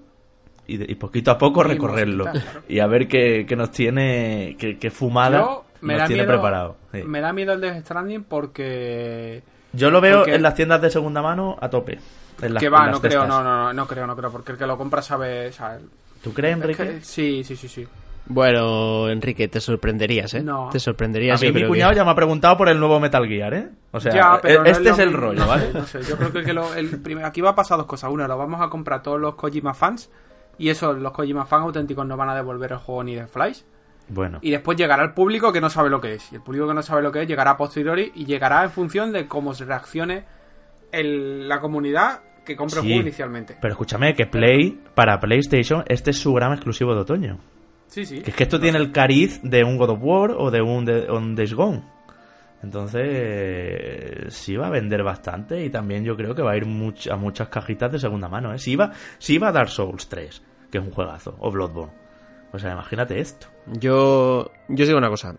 y, de- y poquito a poco Y recorrerlo. claro. Y a ver qué, qué nos tiene, qué, qué fumada yo me nos da, tiene miedo, preparado. Sí. me da miedo el Death Stranding porque... Yo lo veo porque- en las tiendas de segunda mano a tope. En las- que en va, las no creo, no, no, no, no creo, no creo, porque el que lo compra sabe... o sea, ¿Tú crees, es Enrique? que- sí, sí, sí, sí. Bueno, Enrique, te sorprenderías, ¿eh? No. Te A sorprenderías. mí yo mi cuñado que- ya me ha preguntado por el nuevo Metal Gear, ¿eh? O sea, Ya, pero no este es el mismo, rollo, no ¿vale? sé, <laughs> no sé, yo creo que, que lo- el primer- aquí va a pasar dos cosas. Una, lo vamos a comprar todos los Kojima fans. Y eso, los Kojima fans auténticos no van a devolver el juego ni de Flies. Bueno, Y después llegará el público que no sabe lo que es. Y el público que no sabe lo que es llegará a posteriori y llegará en función de cómo se reaccione el- la comunidad que compre Sí. el juego inicialmente. pero escúchame que Play, para PlayStation, este es su gran exclusivo de otoño. Sí, sí. Que es que esto tiene el cariz de un God of War o de un, de, un Days Gone. Entonces, sí va a vender bastante y también yo creo que va a ir much- a muchas cajitas de segunda mano. ¿eh? Si, iba, si iba a Dark Souls 3, que es un juegazo, o Bloodborne. O sea, imagínate esto. Yo, yo digo una cosa.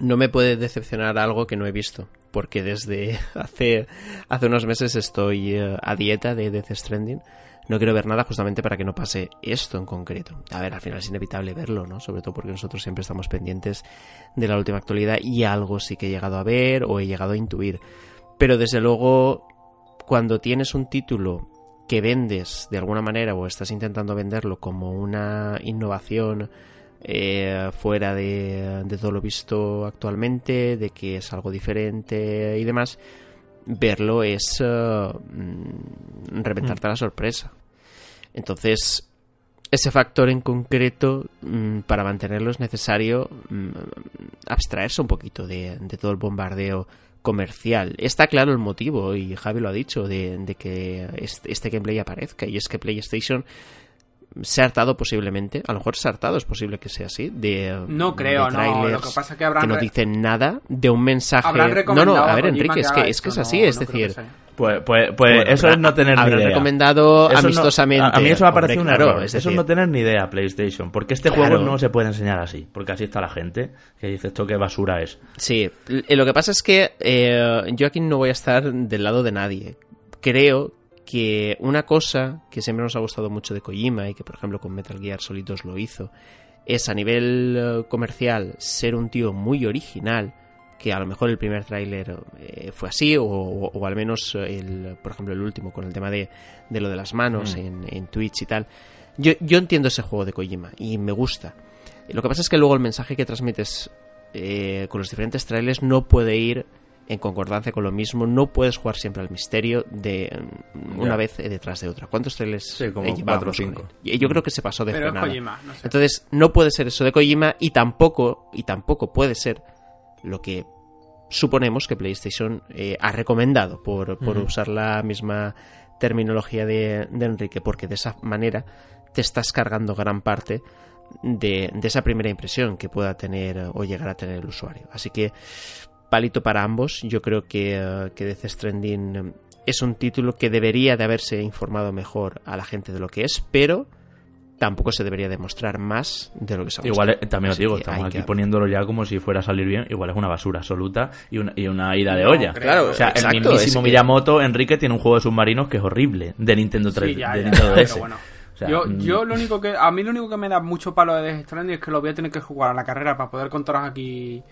No me puede decepcionar algo que no he visto. Porque desde <laughs> hace, hace unos meses estoy eh, a dieta de Death Stranding. No quiero ver nada justamente para que no pase esto en concreto. A ver, al final es inevitable verlo, ¿no? Sobre todo porque nosotros siempre estamos pendientes de la última actualidad y algo sí que he llegado a ver o he llegado a intuir. Pero desde luego, cuando tienes un título que vendes de alguna manera o estás intentando venderlo como una innovación eh, fuera de, de todo lo visto actualmente, de que es algo diferente y demás, verlo es mm, reventarte la sorpresa. Entonces, ese factor en concreto, mm, para mantenerlo es necesario mm, abstraerse un poquito de, de todo el bombardeo comercial. Está claro el motivo, y Javi lo ha dicho, de, de que este, gameplay aparezca, y es que PlayStation se ha hartado posiblemente, a lo mejor se ha hartado, es posible que sea así, de No creo, de no, trailers lo que pasa es que habrán no dicen nada, de un mensaje... No, no, a ver, Enrique, es que, es que es así, no- es no decir... Pues, pues, pues Bueno, eso es no tener ni idea. recomendado Eso no- amistosamente. a, a mí eso me ha parecido Hombre, un claro, error. es eso es no tener ni idea PlayStation. Porque este Claro. juego no se puede enseñar así. Porque así está la gente que dice esto qué basura es. Sí, l- lo que pasa es que eh, yo aquí no voy a estar del lado de nadie. Creo que una cosa que siempre nos ha gustado mucho de Kojima y que por ejemplo con Metal Gear Solid 2 lo hizo, es a nivel eh, comercial ser un tío muy original, que a lo mejor el primer tráiler eh, fue así, o, o al menos el, por ejemplo el último con el tema de, de lo de las manos Mm. en, en Twitch y tal. Yo, yo entiendo ese juego de Kojima y me gusta. Lo que pasa es que luego el mensaje que transmites eh, con los diferentes trailers no puede ir en concordancia con lo mismo. No puedes jugar siempre al misterio de mm, una Ya. vez detrás de otra. ¿Cuántos trailers Sí, como eh, cuatro o cinco. Yo creo que se pasó de Pero es. Kojima, no sé. Entonces, no puede ser eso de Kojima y tampoco, y tampoco puede ser lo que suponemos que PlayStation eh, ha recomendado, por, por usar la misma terminología de, de Enrique, porque de esa manera te estás cargando gran parte de, de esa primera impresión que pueda tener eh, o llegar a tener el usuario. Así que palito para ambos. Yo creo que, eh, que Death Stranding es un título que debería de haberse informado mejor a la gente de lo que es, pero tampoco se debería demostrar más de lo que se ha Igual, eh, también os digo, estamos aquí que- poniéndolo ya como si fuera a salir bien. Igual es una basura absoluta y una, y una ida de olla. Claro, o sea, exacto, el mismísimo es que- Miyamoto, Enrique, tiene un juego de submarinos que es horrible, de Nintendo 3, Sí, ya, de ya, Nintendo pero DS. bueno. O sea, yo, mm, yo lo único que a mí lo único que me da mucho palo de Death Stranding es que lo voy a tener que jugar a la carrera para poder contaros aquí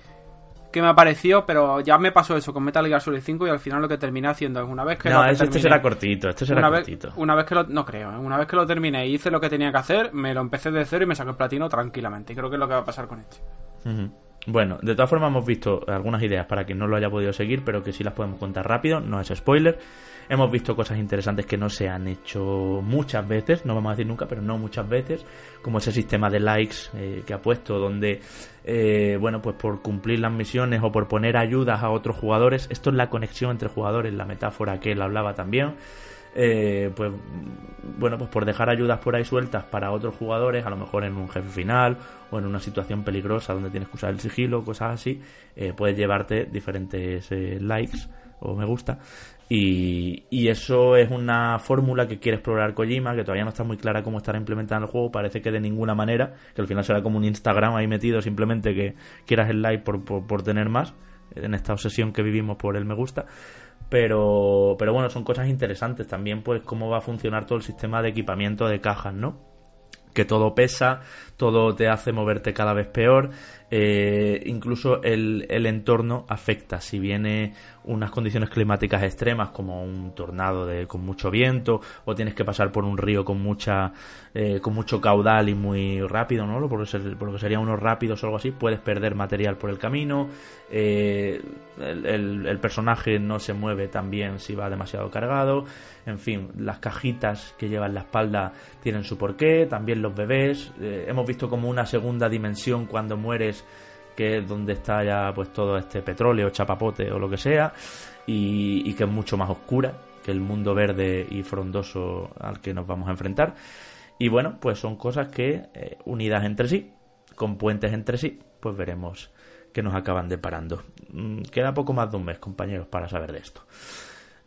qué me ha parecido, pero ya me pasó eso con Metal Gear Solid 5 y al final lo que terminé haciendo es una vez que No, lo este, este terminé- será cortito, este será una vez, cortito. una vez que lo no creo, ¿eh? una vez que lo terminé y hice lo que tenía que hacer, me lo empecé de cero y me saqué el platino tranquilamente. Y creo que es lo que va a pasar con este. Ujú. Bueno, de todas formas hemos visto algunas ideas para quien no lo haya podido seguir, pero que sí las podemos contar rápido, no es spoiler. Hemos visto cosas interesantes que no se han hecho muchas veces, no vamos a decir nunca, pero no muchas veces, como ese sistema de likes eh, que ha puesto, donde, eh, bueno, pues por cumplir las misiones o por poner ayudas a otros jugadores, esto es la conexión entre jugadores, la metáfora que él hablaba también, eh, pues bueno, pues por dejar ayudas por ahí sueltas para otros jugadores, a lo mejor en un jefe final o en una situación peligrosa donde tienes que usar el sigilo, cosas así, eh, puedes llevarte diferentes eh, likes o me gusta. Y, eso es una fórmula que quiere explorar Kojima, que todavía no está muy clara cómo estará implementada en el juego, parece que de ninguna manera, que al final será como un Instagram ahí metido, simplemente que quieras el like por, por, por tener más, en esta obsesión que vivimos por el me gusta pero pero bueno son cosas interesantes. También pues cómo va a funcionar todo el sistema de equipamiento de cajas no que todo pesa, todo te hace moverte cada vez peor, eh, incluso el, el entorno afecta. Si viene unas condiciones climáticas extremas como un tornado de, con mucho viento o tienes que pasar por un río con mucha eh, con mucho caudal y muy rápido, ¿no? Por lo, que serían unos rápidos o algo así, puedes perder material por el camino. eh, el, personaje no se mueve tan bien si va demasiado cargado. En fin, las cajitas que lleva en la espalda tienen su porqué. También los bebés. hemos visto como una segunda dimensión cuando mueres que es donde está ya pues todo este petróleo, chapapote o lo que sea, y, que es mucho más oscura que el mundo verde y frondoso al que nos vamos a enfrentar. Y bueno, pues son cosas que eh, unidas entre sí, con puentes entre sí, pues veremos que nos acaban deparando. Mm, Queda poco más de un mes, compañeros, para saber de esto.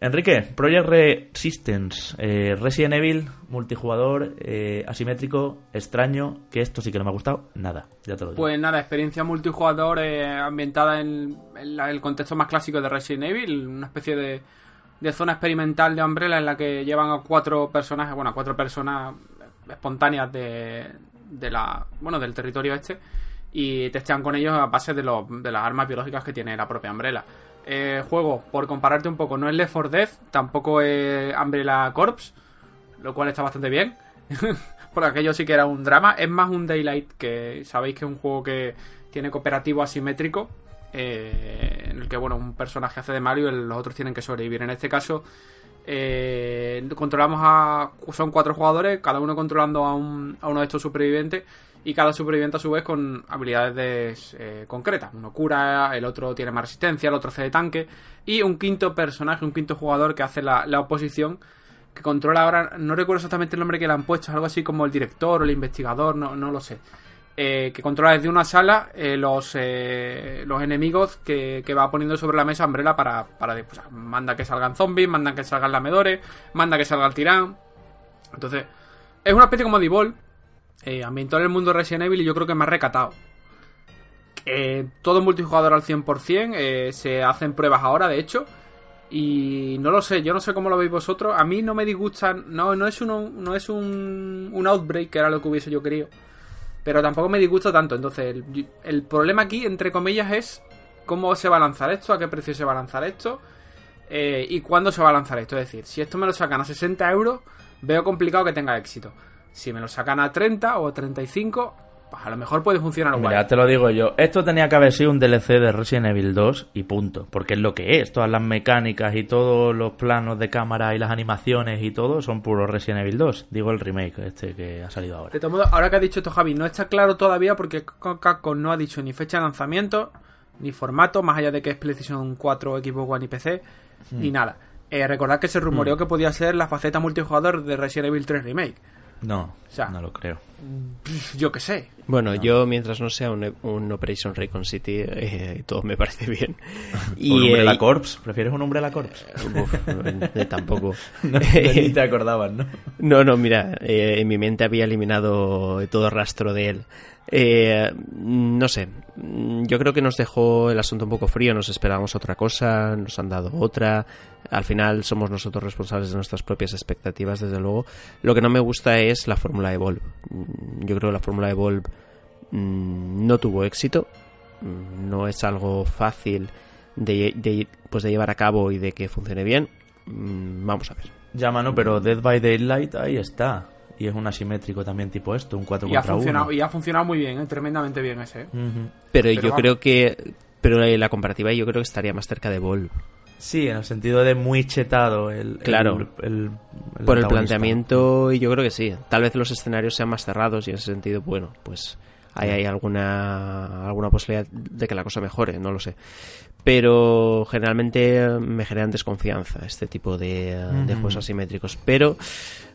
Enrique, Project Resistance, eh, Resident Evil, multijugador, eh, asimétrico, extraño, que esto sí que no me ha gustado, nada, ya te lo digo. Pues nada, experiencia multijugador eh, ambientada en, la- el contexto más clásico de Resident Evil, una especie de, zona experimental de Umbrella en la que llevan a cuatro personajes, bueno, a cuatro personas espontáneas de, de la, bueno, del territorio este y testean con ellos a base de, de las armas biológicas que tiene la propia Umbrella. Eh, juego, por compararte un poco, no es Left 4 Dead, tampoco es Umbrella Corps, lo cual está bastante bien. <laughs> Por aquello sí que era un drama. Es más un Daylight, que sabéis que es un juego que tiene cooperativo asimétrico. eh, en el que, bueno, un personaje hace de Mario y los otros tienen que sobrevivir. En este caso, eh, controlamos a. Son cuatro jugadores, cada uno controlando a, un- a uno de estos supervivientes. Y cada superviviente, a su vez, con habilidades eh, concretas. Uno cura, el otro tiene más resistencia, el otro hace de tanque. Y un quinto personaje, un quinto jugador que hace la, la oposición que controla ahora, no recuerdo exactamente el nombre que le han puesto, es algo así como el director o el investigador, no, no lo sé. Eh, que controla desde una sala eh, los, eh, los enemigos que, que va poniendo sobre la mesa Umbrella para, para pues, manda que salgan zombies, manda que salgan lamedores, manda que salga el tirán. Entonces, es una especie como de Evil, eh, ambientado en el mundo de Resident Evil y yo creo que más recatado. Eh, todo multijugador al 100%, eh, se hacen pruebas ahora, de hecho. Y no lo sé, yo no sé cómo lo veis vosotros. A mí no me disgustan. No, no es, uno, no es un, un outbreak, que era lo que hubiese yo querido. Pero tampoco me disgusta tanto. Entonces, el, el problema aquí, entre comillas, es cómo se va a lanzar esto, a qué precio se va a lanzar esto eh, y cuándo se va a lanzar esto. Es decir, si esto me lo sacan a 60 euros, veo complicado que tenga éxito. Si me lo sacan a 30 o a 35, pues a lo mejor puede funcionar guay. Mira, te lo digo yo. Esto tenía que haber sido un DLC de Resident Evil 2 y punto. Porque es lo que es. Todas las mecánicas y todos los planos de cámara y las animaciones y todo son puro Resident Evil 2. Digo el remake este que ha salido ahora. De todos modos, ahora que ha dicho esto Javi, no está claro todavía porque Capcom no ha dicho ni fecha de lanzamiento, ni formato, más allá de que es PlayStation 4, Xbox One y PC, ni nada. Eh, recordad que se rumoreó que podía ser la faceta multijugador de Resident Evil 3 Remake. No, sea, no lo creo. Yo qué sé. Bueno, yo mientras no sea un, un Operation Raycon City, eh, todo me parece bien. <laughs> un Umbrella eh, Corps. ¿Prefieres un Umbrella Corps? uf, eh, tampoco. <laughs> No, ni te <laughs> acordabas, ¿no? No, no, mira, eh, en mi mente había eliminado todo rastro de él. Eh, no sé, yo creo que nos dejó el asunto un poco frío, nos esperábamos otra cosa, nos han dado otra. Al final somos nosotros responsables de nuestras propias expectativas, desde luego. Lo que no me gusta es la fórmula Evolve. Mm, Yo creo que la fórmula Evolve mm, no tuvo éxito, Mm, no es algo fácil de, pues de llevar a cabo y de que funcione bien. Vamos a ver. Ya, mano, pero Dead by Daylight ahí está. Y es un asimétrico también tipo esto, un 4 Y ha, contra funcionado, 1. y ha funcionado muy bien, ¿eh? tremendamente bien ese. ¿eh? Ujú. Pero, Pero yo vamos. creo que. Pero la, comparativa yo creo que estaría más cerca de Volve. Sí, en el sentido de muy chetado el, Claro. el, el- el Por el planteamiento, y yo creo que sí. Tal vez los escenarios sean más cerrados y en ese sentido, bueno, pues ahí hay alguna, alguna posibilidad de que la cosa mejore, no lo sé. Pero generalmente me generan desconfianza este tipo de, juegos asimétricos. Pero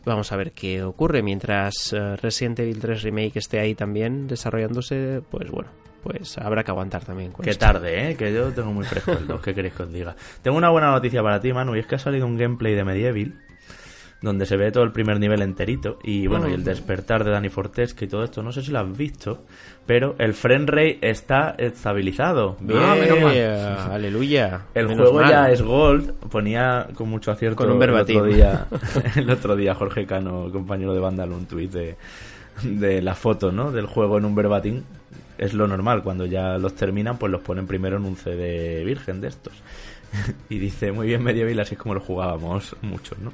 vamos a ver qué ocurre. Mientras eh, Resident Evil 3 Remake esté ahí también desarrollándose, pues bueno, pues habrá que aguantar también. Qué esto. tarde, ¿eh? Que yo tengo muy fresco el 2. ¿Qué queréis que os diga? Tengo una buena noticia para ti, Manu, y es que ha salido un gameplay de Medieval donde se ve todo el primer nivel enterito y bueno, y el despertar de Dani Fortesque y todo esto, no sé si lo has visto, pero el frame rate está estabilizado. Bien. Ah, menos mal. <laughs> Aleluya. El Menos juego mal. ya es Gold, ponía con mucho acierto Con un el otro día, <laughs> <laughs> el otro día Jorge Cano, compañero de Vandal, un tuit de, de la foto, ¿no? Del juego en un verbatim. Es lo normal, cuando ya los terminan, pues los ponen primero en un CD virgen de estos. y dice, muy bien Medieval, así es como lo jugábamos muchos, ¿no?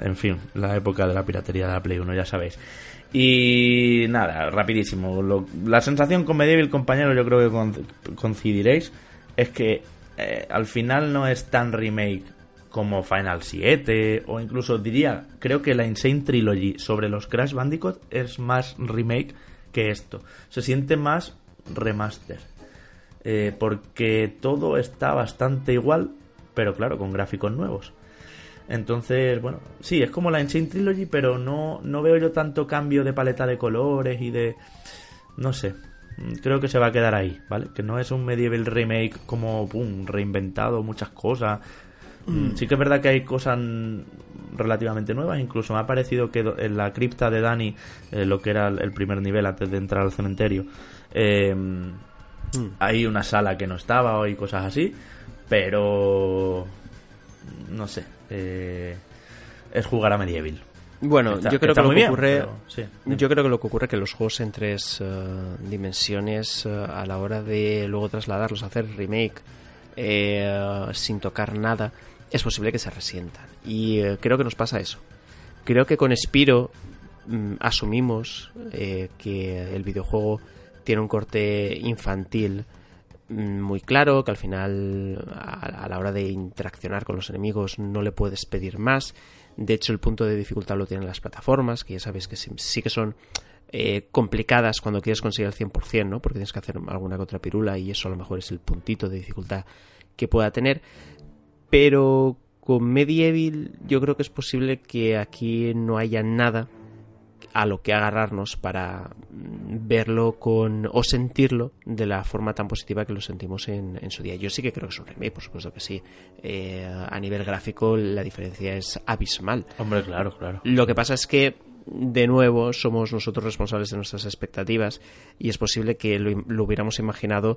En fin, la época de la piratería de la Play 1, ya sabéis. Y nada, rapidísimo. La sensación con Medieval, compañero, yo creo que coincidiréis, es que eh, al final no es tan remake como Final 7 o incluso diría, creo que la Insane Trilogy sobre los Crash Bandicoot es más remake que esto. Se siente más remaster. Eh, porque todo está bastante igual, pero claro, con gráficos nuevos. Entonces, bueno, sí, es como la Insane Trilogy, pero no, no veo yo tanto cambio de paleta de colores y de... No sé, mm, creo que se va a quedar ahí, ¿vale? Que no es un medieval remake como, pum, reinventado, muchas cosas. Mm, Sí que es verdad que hay cosas mm, relativamente nuevas, incluso me ha parecido que en la cripta de Dani, eh, lo que era el primer nivel antes de entrar al cementerio, eh, hay una sala que no estaba y cosas así, pero no sé, eh, es jugar a Medieval. Bueno, Está- yo creo que lo que bien, ocurre. pero sí, dime. yo creo que lo que ocurre es que los juegos en tres eh, dimensiones, eh, a la hora de luego trasladarlos a hacer remake eh, sin tocar nada, es posible que se resientan. Y eh, creo que nos pasa eso. Creo que con Spiro mm, asumimos eh, que el videojuego tiene un corte infantil muy claro, que al final a, la hora de interaccionar con los enemigos no le puedes pedir más. De hecho, el punto de dificultad lo tienen las plataformas, que ya sabéis que sí, que son eh, complicadas cuando quieres conseguir el 100%, ¿no? Porque tienes que hacer alguna que pirula y eso a lo mejor es el puntito de dificultad que pueda tener. Pero con Medieval yo creo que es posible que aquí no haya nada a lo que agarrarnos para mm, verlo con o sentirlo de la forma tan positiva que lo sentimos en, en su día. Yo sí que creo que es un remake, por supuesto que sí. Eh, a nivel gráfico la diferencia es abismal. Hombre, claro, claro. Lo que pasa es que, de nuevo, somos nosotros responsables de nuestras expectativas y es posible que lo, lo hubiéramos imaginado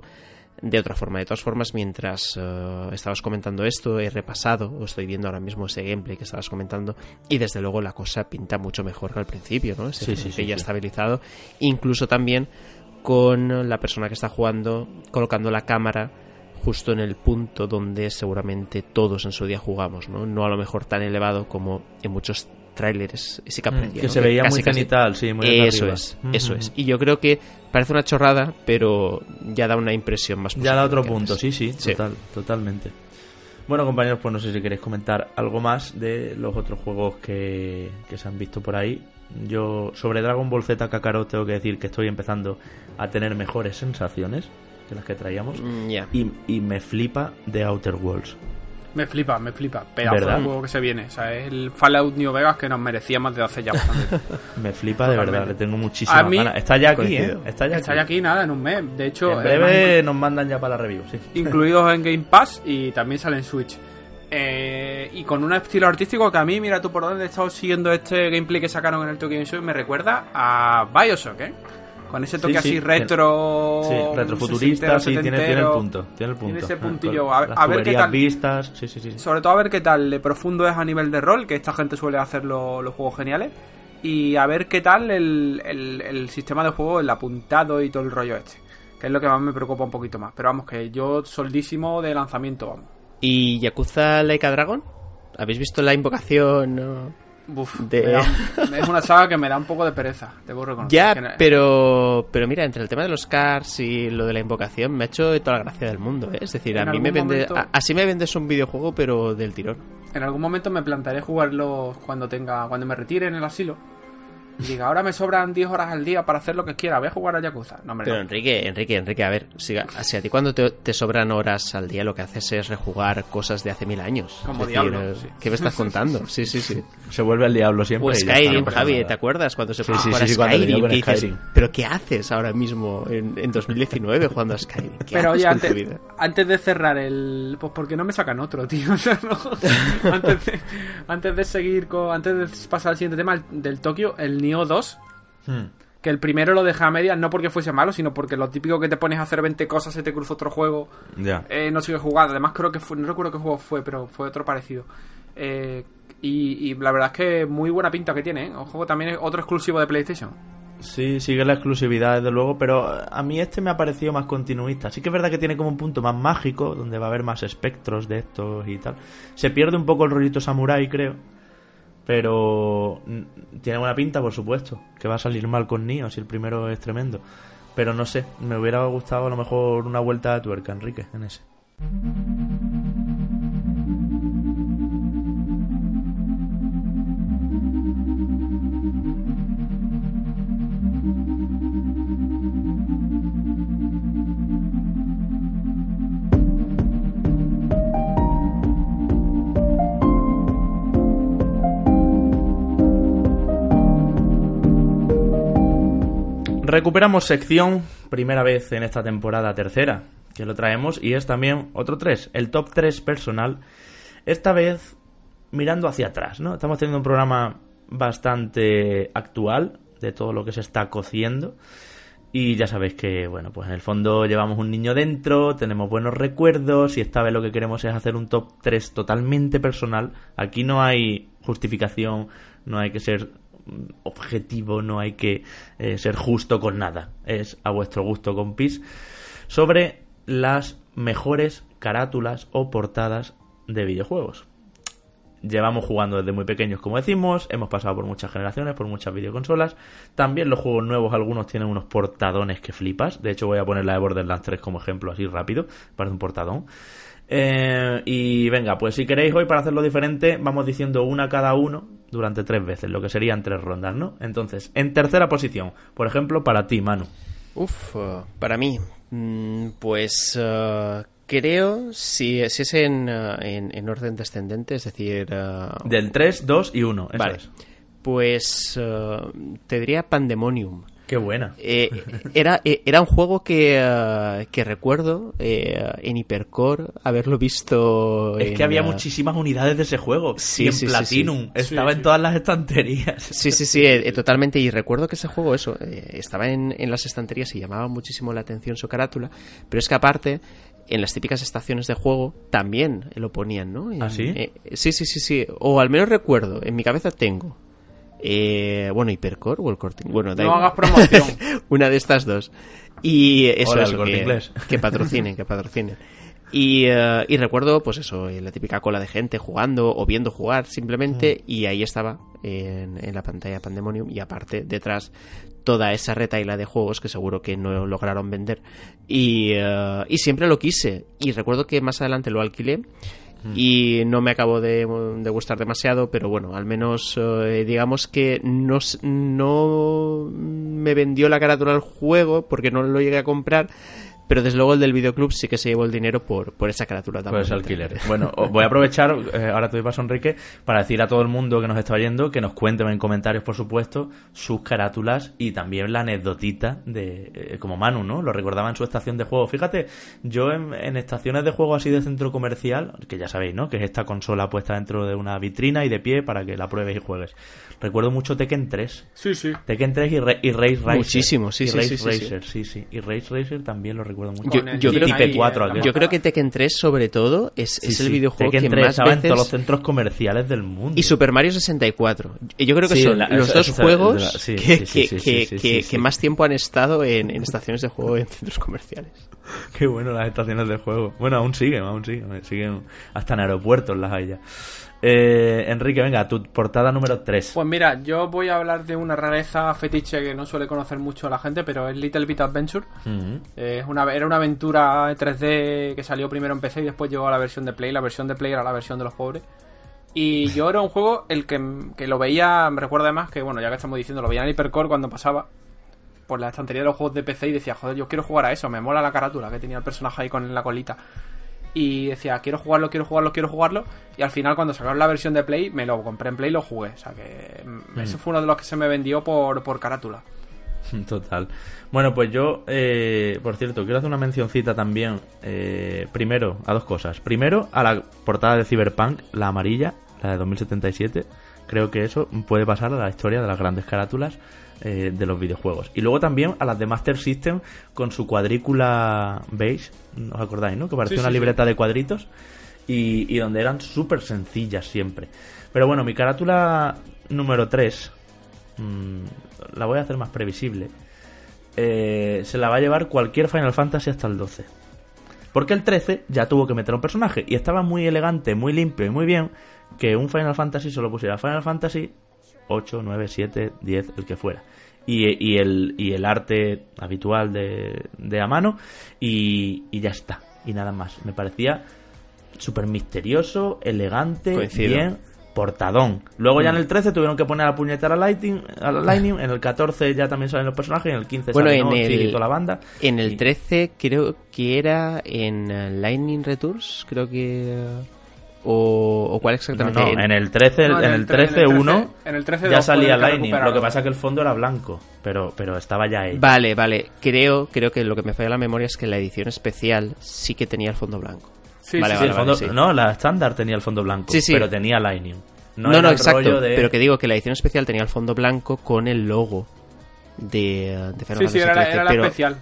de otra forma. De todas formas, mientras eh, estabas comentando esto, he repasado, o estoy viendo ahora mismo ese gameplay que estabas comentando, y desde luego la cosa pinta mucho mejor que al principio, ¿no? Ese Sí, sí, frente sí, ya sí. estabilizado, incluso también con la persona que está jugando, colocando la cámara justo en el punto donde seguramente todos en su día jugamos, ¿no? No a lo mejor tan elevado como en muchos trailers sí que Mm, que ¿no? se veía casi, muy casi- cenital, sí, muy desde Eso arriba. es, eso es. Y yo creo que parece una chorrada, pero ya da una impresión más Ya da otro que punto, sí, sí, Sí. total, totalmente. Bueno, compañeros, pues no sé si queréis comentar algo más de los otros juegos que, que se han visto por ahí. Yo, sobre Dragon Ball Z Kakarot, tengo que decir que estoy empezando a tener mejores sensaciones que las que traíamos. Mm. Y, y me flipa de Outer Worlds. Me flipa, me flipa. Pedazo ¿Verdad? de juego que se viene. O sea, es el Fallout New Vegas que nos merecíamos desde hace ya bastante. <laughs> Me flipa de verdad, le tengo muchísimas A mí- ganas. Está ya aquí, ¿eh? Coincido. Está ya Está aquí. ya aquí nada, en un mes. De hecho, En además, breve nos mandan ya para la review, sí. incluidos <laughs> en Game Pass y también sale en Switch. Eh, y con un estilo artístico que a mí, mira tú por dónde he estado siguiendo este gameplay que sacaron en el Tokyo Game Show, me recuerda a Bioshock, ¿eh? Con ese toque Sí, sí, así retro. Sí, retrofuturista, sí, tiene, tiene el punto. Tiene el punto. Tiene ese puntillo. A ver- las a ver qué tal. vistas, sí, sí, sí. Sobre todo a ver qué tal de profundo es a nivel de rol, que esta gente suele hacer lo- los juegos geniales. Y a ver qué tal el, el- el sistema de juego, el apuntado y todo el rollo este. Que es lo que más me preocupa un poquito más. Pero vamos, que yo soldísimo de lanzamiento, vamos. ¿Y Yakuza Laika Dragon? ¿Habéis visto la invocación? no? Uf, De- me da- es una saga que me da un poco de pereza, debo reconocer. Ya, no- pero, pero mira, entre el tema de los cars y lo de la invocación me ha hecho toda la gracia del mundo. ¿eh? Es decir, a mí me vende, momento- a- así me vendes un videojuego, pero del tirón. En algún momento me plantearé jugarlos cuando tenga cuando me retire en el asilo. Diga, ahora me sobran 10 horas al día para hacer lo que quiera, voy a jugar a Yakuza. No, hombre, Pero no. Enrique, Enrique, Enrique, a ver, si, a- si a ti cuando te, te sobran horas al día lo que haces es rejugar cosas de hace mil años. Como Es decir, Diablo, eh, sí. ¿Qué me estás <laughs> contando? Sí, sí, sí. Se vuelve al diablo siempre. Está, Skyrim, Javi. ¿te acuerdas? Cuando se Sí, puso sí, sí, a sí, cuando Skyrim, que dices, Skyrim. ¿pero qué haces ahora mismo en, en 2019 jugando a Skyrim? ¿Qué Pero oye, haces con tu antes, vida? antes de cerrar el. Pues porque no me sacan otro, tío. <laughs> O sea, no. <laughs> antes, de, antes de seguir con. Antes de pasar al siguiente tema el- del Tokio, el Nioh 2. Hmm. Que el primero lo dejé a medias, no porque fuese malo, sino porque lo típico que te pones a hacer 20 cosas, se te cruza otro juego, Ya. eh, no sigue jugando. Además, creo que fue. No recuerdo qué juego fue, pero fue otro parecido. Eh, y, y la verdad es que muy buena pinta que tiene, ¿eh? Un juego también es otro exclusivo de PlayStation. Sí, sigue la exclusividad, desde luego, pero a mí este me ha parecido más continuista. Sí que es verdad que tiene como un punto más mágico, donde va a haber más espectros de estos y tal. Se pierde un poco el rollito samurai, creo. Pero tiene buena pinta, por supuesto. Que va a salir mal con Nioh si el primero es tremendo. Pero no sé, me hubiera gustado a lo mejor una vuelta de tuerca, Enrique, en ese. Recuperamos sección, primera vez en esta temporada tercera, que lo traemos, y es también otro 3, el top 3 personal. Esta vez mirando hacia atrás, ¿no? Estamos teniendo un programa bastante actual de todo lo que se está cociendo. Y ya sabéis que, bueno, pues en el fondo llevamos un niño dentro, tenemos buenos recuerdos y esta vez lo que queremos es hacer un top 3 totalmente personal. Aquí no hay justificación, no hay que ser objetivo, no hay que eh, ser justo con nada. Es a vuestro gusto, compis. Sobre las mejores carátulas o portadas de videojuegos. Llevamos jugando desde muy pequeños, como decimos, hemos pasado por muchas generaciones, por muchas videoconsolas. También los juegos nuevos, algunos tienen unos portadones que flipas. De hecho, voy a poner la de Borderlands 3 como ejemplo, así rápido. Parece un portadón. Eh, y venga, pues si queréis hoy para hacerlo diferente, vamos diciendo una cada uno durante tres veces, lo que serían tres rondas, ¿no? Entonces, en tercera posición, por ejemplo, para ti, Manu. Uf, para mí, mm, pues uh, creo, si, si es en, uh, en, en orden descendente, es decir... uh, Del 3, 2 y 1. Eso vale, es. pues uh, te diría Pandemonium. Qué buena. Eh, era, eh, era un juego que, uh, que recuerdo eh, en Hypercore haberlo visto. Es en, que había uh, muchísimas unidades de ese juego. Sí, y en sí, Platinum. sí. Estaba en todas las estanterías. Sí, sí, sí, eh, eh, totalmente. Y recuerdo que ese juego, eso, eh, estaba en, en las estanterías y llamaba muchísimo la atención su carátula. Pero es que aparte, en las típicas estaciones de juego también lo ponían, ¿no? En- ¿Ah, sí? eh, sí, sí, sí, sí. O al menos recuerdo, en mi cabeza tengo. Eh, bueno, Hypercore o el Corte Bueno, No hagas promoción. <laughs> Una de estas dos. Y eso, Hola, el Corte que, Inglés. <laughs> que patrocinen, que patrocinen. Y, eh, y recuerdo, pues eso, eh, la típica cola de gente jugando o viendo jugar simplemente, Mm. y ahí estaba en, en la pantalla Pandemonium, y aparte detrás toda esa retaila de juegos que seguro que no lograron vender. Y, eh, y siempre lo quise. Y recuerdo que más adelante lo alquilé. Y no me acabó de, gustar demasiado, pero bueno, al menos eh, digamos que no, no me vendió la carátula al juego porque no lo llegué a comprar, Pero desde luego el del videoclub sí que se llevó el dinero por, por esa carátula Por también. ese alquiler. Bueno, voy a aprovechar, eh, ahora te doy paso Enrique, para decir a todo el mundo que nos está oyendo que nos cuenten en comentarios, por supuesto, sus carátulas y también la anecdotita de, eh, como Manu, ¿no? Lo recordaba en su estación de juego. Fíjate, yo en, en estaciones de juego así de centro comercial, que ya sabéis, ¿no? Que es esta consola puesta dentro de una vitrina y de pie para que la pruebes y juegues. Recuerdo mucho Tekken 3. Sí, sí. Tekken 3 y, Ra- y Race Racer. Muchísimo, sí, y sí, Race sí, sí, sí. Racer, sí, sí. Y Race Racer también lo recuerdo mucho. Yo- yo creo- Type 4 eh, aquel. Yo creo que Tekken 3, sobre todo, es, Sí, es el sí. videojuego Tekken que 3 más estaba en veces... todos los centros comerciales del mundo. Y Super Mario 64. Yo creo que Sí, son la- los eso- dos eso- juegos que, que- que- que- que más tiempo han estado en, en estaciones de juego en centros comerciales. Qué bueno las estaciones de juego. Bueno, aún siguen, aún siguen. siguen hasta en aeropuertos las hay ya. Eh, Enrique, venga, tu portada número 3. Pues mira, yo voy a hablar de una rareza fetiche que no suele conocer mucho la gente, pero es Little Bit Adventure. Eh, Es una, era una aventura en 3D que salió primero en PC y después llegó a la versión de Play. La versión de Play era la versión de los pobres. Y <laughs> yo era un juego el que, que lo veía, me recuerda además que, bueno, ya que estamos diciendo, lo veía en Hypercore cuando pasaba por la estantería de los juegos de PC y decía, joder, yo quiero jugar a eso, me mola la carátula que tenía el personaje ahí con la colita. Y decía, quiero jugarlo, quiero jugarlo, quiero jugarlo. Y al final, cuando sacaron la versión de Play, me lo compré en Play y lo jugué. O sea que mm, ese fue uno de los que se me vendió por, por carátula. <laughs> Total. Bueno, pues yo, eh, por cierto, quiero hacer una mencioncita también. eh, primero, a dos cosas. Primero, a la portada de Cyberpunk, la amarilla, la de 2077. Creo que eso puede pasar a la historia de las grandes carátulas eh, de los videojuegos. Y luego también a las de Master System con su cuadrícula beige. ¿Os acordáis, no? Que parecía Sí, una sí, sí. libreta de cuadritos. Y, y donde eran súper sencillas siempre. Pero bueno, mi carátula número 3 mm, la voy a hacer más previsible. Eh, se la va a llevar cualquier Final Fantasy hasta el 12. Porque el 13 ya tuvo que meter un personaje y estaba muy elegante, muy limpio y muy bien que un Final Fantasy solo pusiera Final Fantasy 8, 9, 7, 10, el que fuera. Y, y el, y el arte habitual de, de a mano y, y ya está. Y nada más. Me parecía súper misterioso, elegante, Coincido. bien, portadón. Luego ya en el 13 tuvieron que poner a la puñetera Lightning, a la Lightning, en el 14 ya también salen los personajes, en el 15 Bueno, sale en y el- toda la banda. En el Y- 13 creo que era en Lightning Returns, creo que... eh, O, o cuál exactamente. no, en el 13, No, en el tre- 13 1 en el 13 ya salía Lightning. Lo que pasa es que el fondo era blanco, pero, pero estaba ya ahí. Vale, vale. Creo, creo que lo que me falla la memoria es que la edición especial sí que tenía el fondo blanco. Sí, Vale, sí, Sí, sí. el fondo- sí. No, la estándar tenía el fondo blanco, Sí, sí. pero tenía Lightning. No, No, no, era el exacto. rollo de- Pero que digo que la edición especial tenía el fondo blanco con el logo de, de Final Sí, sí, era, la- 13, era la pero- especial.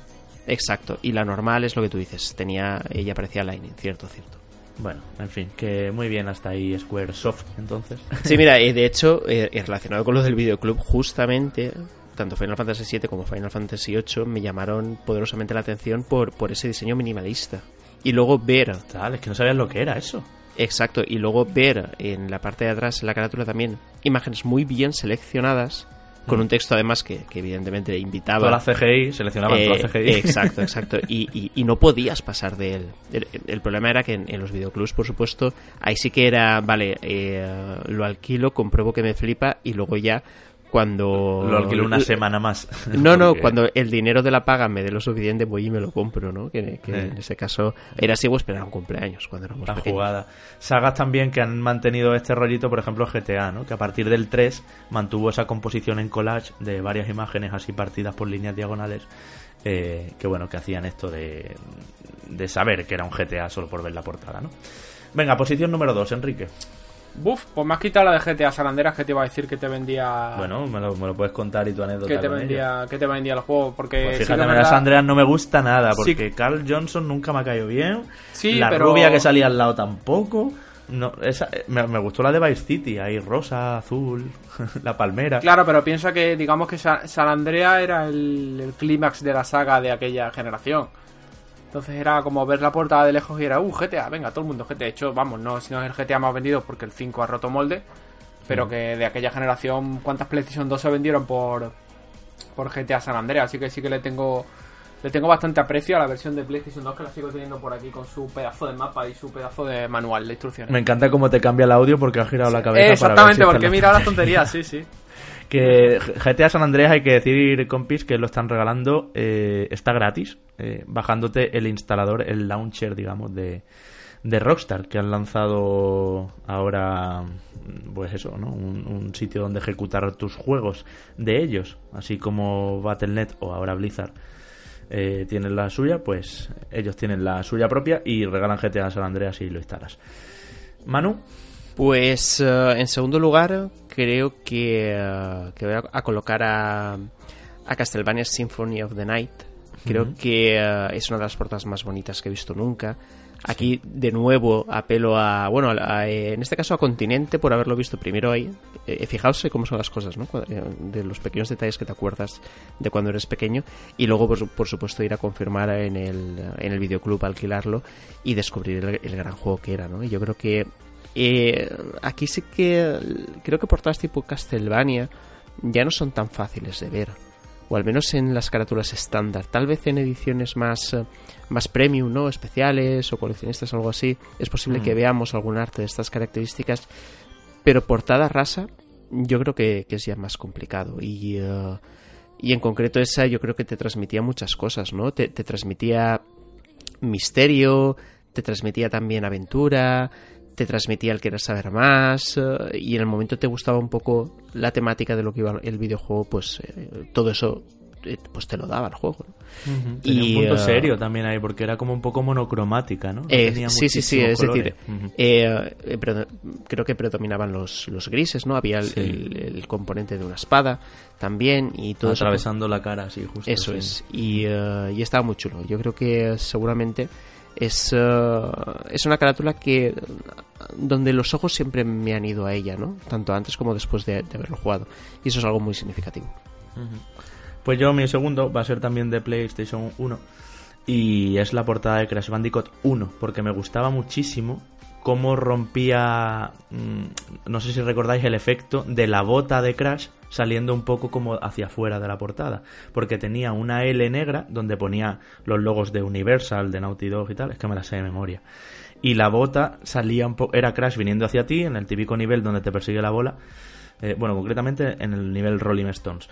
Exacto. Y la normal es lo que tú dices. Tenía, ella parecía Lightning, cierto, cierto. Bueno, en fin, que muy bien hasta ahí Square Soft, entonces. Sí, mira, <laughs> eh, de hecho, eh, eh, relacionado con lo del videoclub, justamente tanto Final Fantasy VII como Final Fantasy VIII me llamaron poderosamente la atención por, por ese diseño minimalista. Y luego ver, Tal, es que no sabías lo que era eso. exacto, y luego ver en la parte de atrás, en la carátula también, imágenes muy bien seleccionadas, con un texto además que, que evidentemente invitaba... Toda la CGI, seleccionaban Eh, toda la CGI. Exacto, exacto. Y, y- y no podías pasar de él. El, el problema era que en, en los videoclubs, por supuesto, ahí sí que era, vale, eh, lo alquilo, compruebo que me flipa y luego ya cuando... Lo alquilé una semana más. <laughs> No, no, Porque- cuando el dinero de la paga me dé lo suficiente, voy y me lo compro, ¿no? Que, que Eh. en ese caso era así o esperar un cumpleaños cuando éramos La pequeños. jugada. Sagas también que han mantenido este rollito, por ejemplo GTA, ¿no? Que a partir del 3 mantuvo esa composición en collage de varias imágenes así partidas por líneas diagonales. eh, que bueno, que hacían esto de, de saber que era un GTA solo por ver la portada, ¿no? Venga, posición número 2, Enrique. Buf, pues me has quitado la de GTA San Andreas que te iba a decir que te vendía. Bueno, me lo, me lo puedes contar y tu anécdota. que te con vendía, que te vendía el juego. Porque Pues sí fíjate, las verdad- Andreas no me gusta nada, Sí. porque Carl Johnson nunca me ha caído bien. Sí, la pero- rubia que salía al lado tampoco. No, esa, eh, me, me gustó la de Vice City, ahí rosa, azul, <laughs> la palmera. Claro, pero piensa que, digamos que Sa- San Andrea era el, el clímax de la saga de aquella generación. Entonces era como ver la portada de lejos y era, uh, GTA, venga, todo el mundo GTA. De hecho, vamos, no, si no es el GTA más vendido porque el 5 ha roto molde, pero que de aquella generación, ¿cuántas PlayStation 2 se vendieron por, por GTA San Andreas? Así que sí que le tengo le tengo bastante aprecio a la versión de PlayStation 2 que la sigo teniendo por aquí con su pedazo de mapa y su pedazo de manual de instrucciones. Me encanta cómo te cambia el audio porque has girado la cabeza. Eh, para ver si exactamente, porque mirado las tonterías, sí, sí. <laughs> Que GTA San Andreas hay que decir, compis, que lo están regalando, eh, está gratis, eh, bajándote el instalador, el launcher, digamos, de, de Rockstar, que han lanzado ahora, pues eso, ¿no? Un, sitio donde ejecutar tus juegos de ellos, así como Battle.net o ahora Blizzard eh, tienen la suya, pues ellos tienen la suya propia y regalan GTA San Andreas y lo instalas. Manu, Pues eh, en segundo lugar, creo que, eh, que voy a, a colocar a, a Castlevania Symphony of the Night. Creo que eh, es una de las portadas más bonitas que he visto nunca. Aquí, de nuevo, apelo a. Bueno, a- a, en este caso a Continente por haberlo visto primero ahí. Eh, fijaos cómo son las cosas, ¿no? De los pequeños detalles que te acuerdas de cuando eres pequeño. Y luego, por supuesto, ir a confirmar en el, en el videoclub, alquilarlo y descubrir el, el gran juego que era, ¿no? Y yo creo que eh, aquí sí que creo que portadas tipo Castlevania ya no son tan fáciles de ver. O al menos en las carátulas estándar. Tal vez en ediciones más, eh, más premium, ¿no? Especiales o coleccionistas o algo así. Es posible Mm. que veamos algún arte de estas características. Pero portada rasa, yo creo que, que es ya más complicado. Y, eh, y en concreto esa yo creo que te transmitía muchas cosas, ¿no? Te, te transmitía misterio, te transmitía también aventura, te transmitía el querer saber más eh, y en el momento te gustaba un poco la temática de lo que iba el videojuego, pues eh, todo eso eh, pues te lo daba el juego. ¿no? Tenía Y, un punto serio también ahí, porque era como un poco monocromática, ¿no? No Eh, tenía sí, sí, sí, es decir, colores. Predo- creo que predominaban los, los grises, ¿no? Había el, Sí. el- el componente de una espada también y todo eso. Atravesando la cara, sí, justo. Eso sí. es. Y, y estaba muy chulo. Yo creo que seguramente es, eh, es una carátula que donde los ojos siempre me han ido a ella, ¿no? Tanto antes como después de, haberlo jugado. Y eso es algo muy significativo. Pues yo, mi segundo va a ser también de PlayStation 1. Y es la portada de Crash Bandicoot 1, porque me gustaba muchísimo cómo rompía. mm, no sé si recordáis el efecto de la bota de Crash saliendo un poco como hacia afuera de la portada. Porque tenía una L negra donde ponía los logos de Universal, de Naughty Dog y tal. Es que me la sé de memoria. Y la bota salía un poco. Era Crash viniendo hacia ti en el típico nivel donde te persigue la bola. Eh, bueno, concretamente en el nivel Rolling Stones.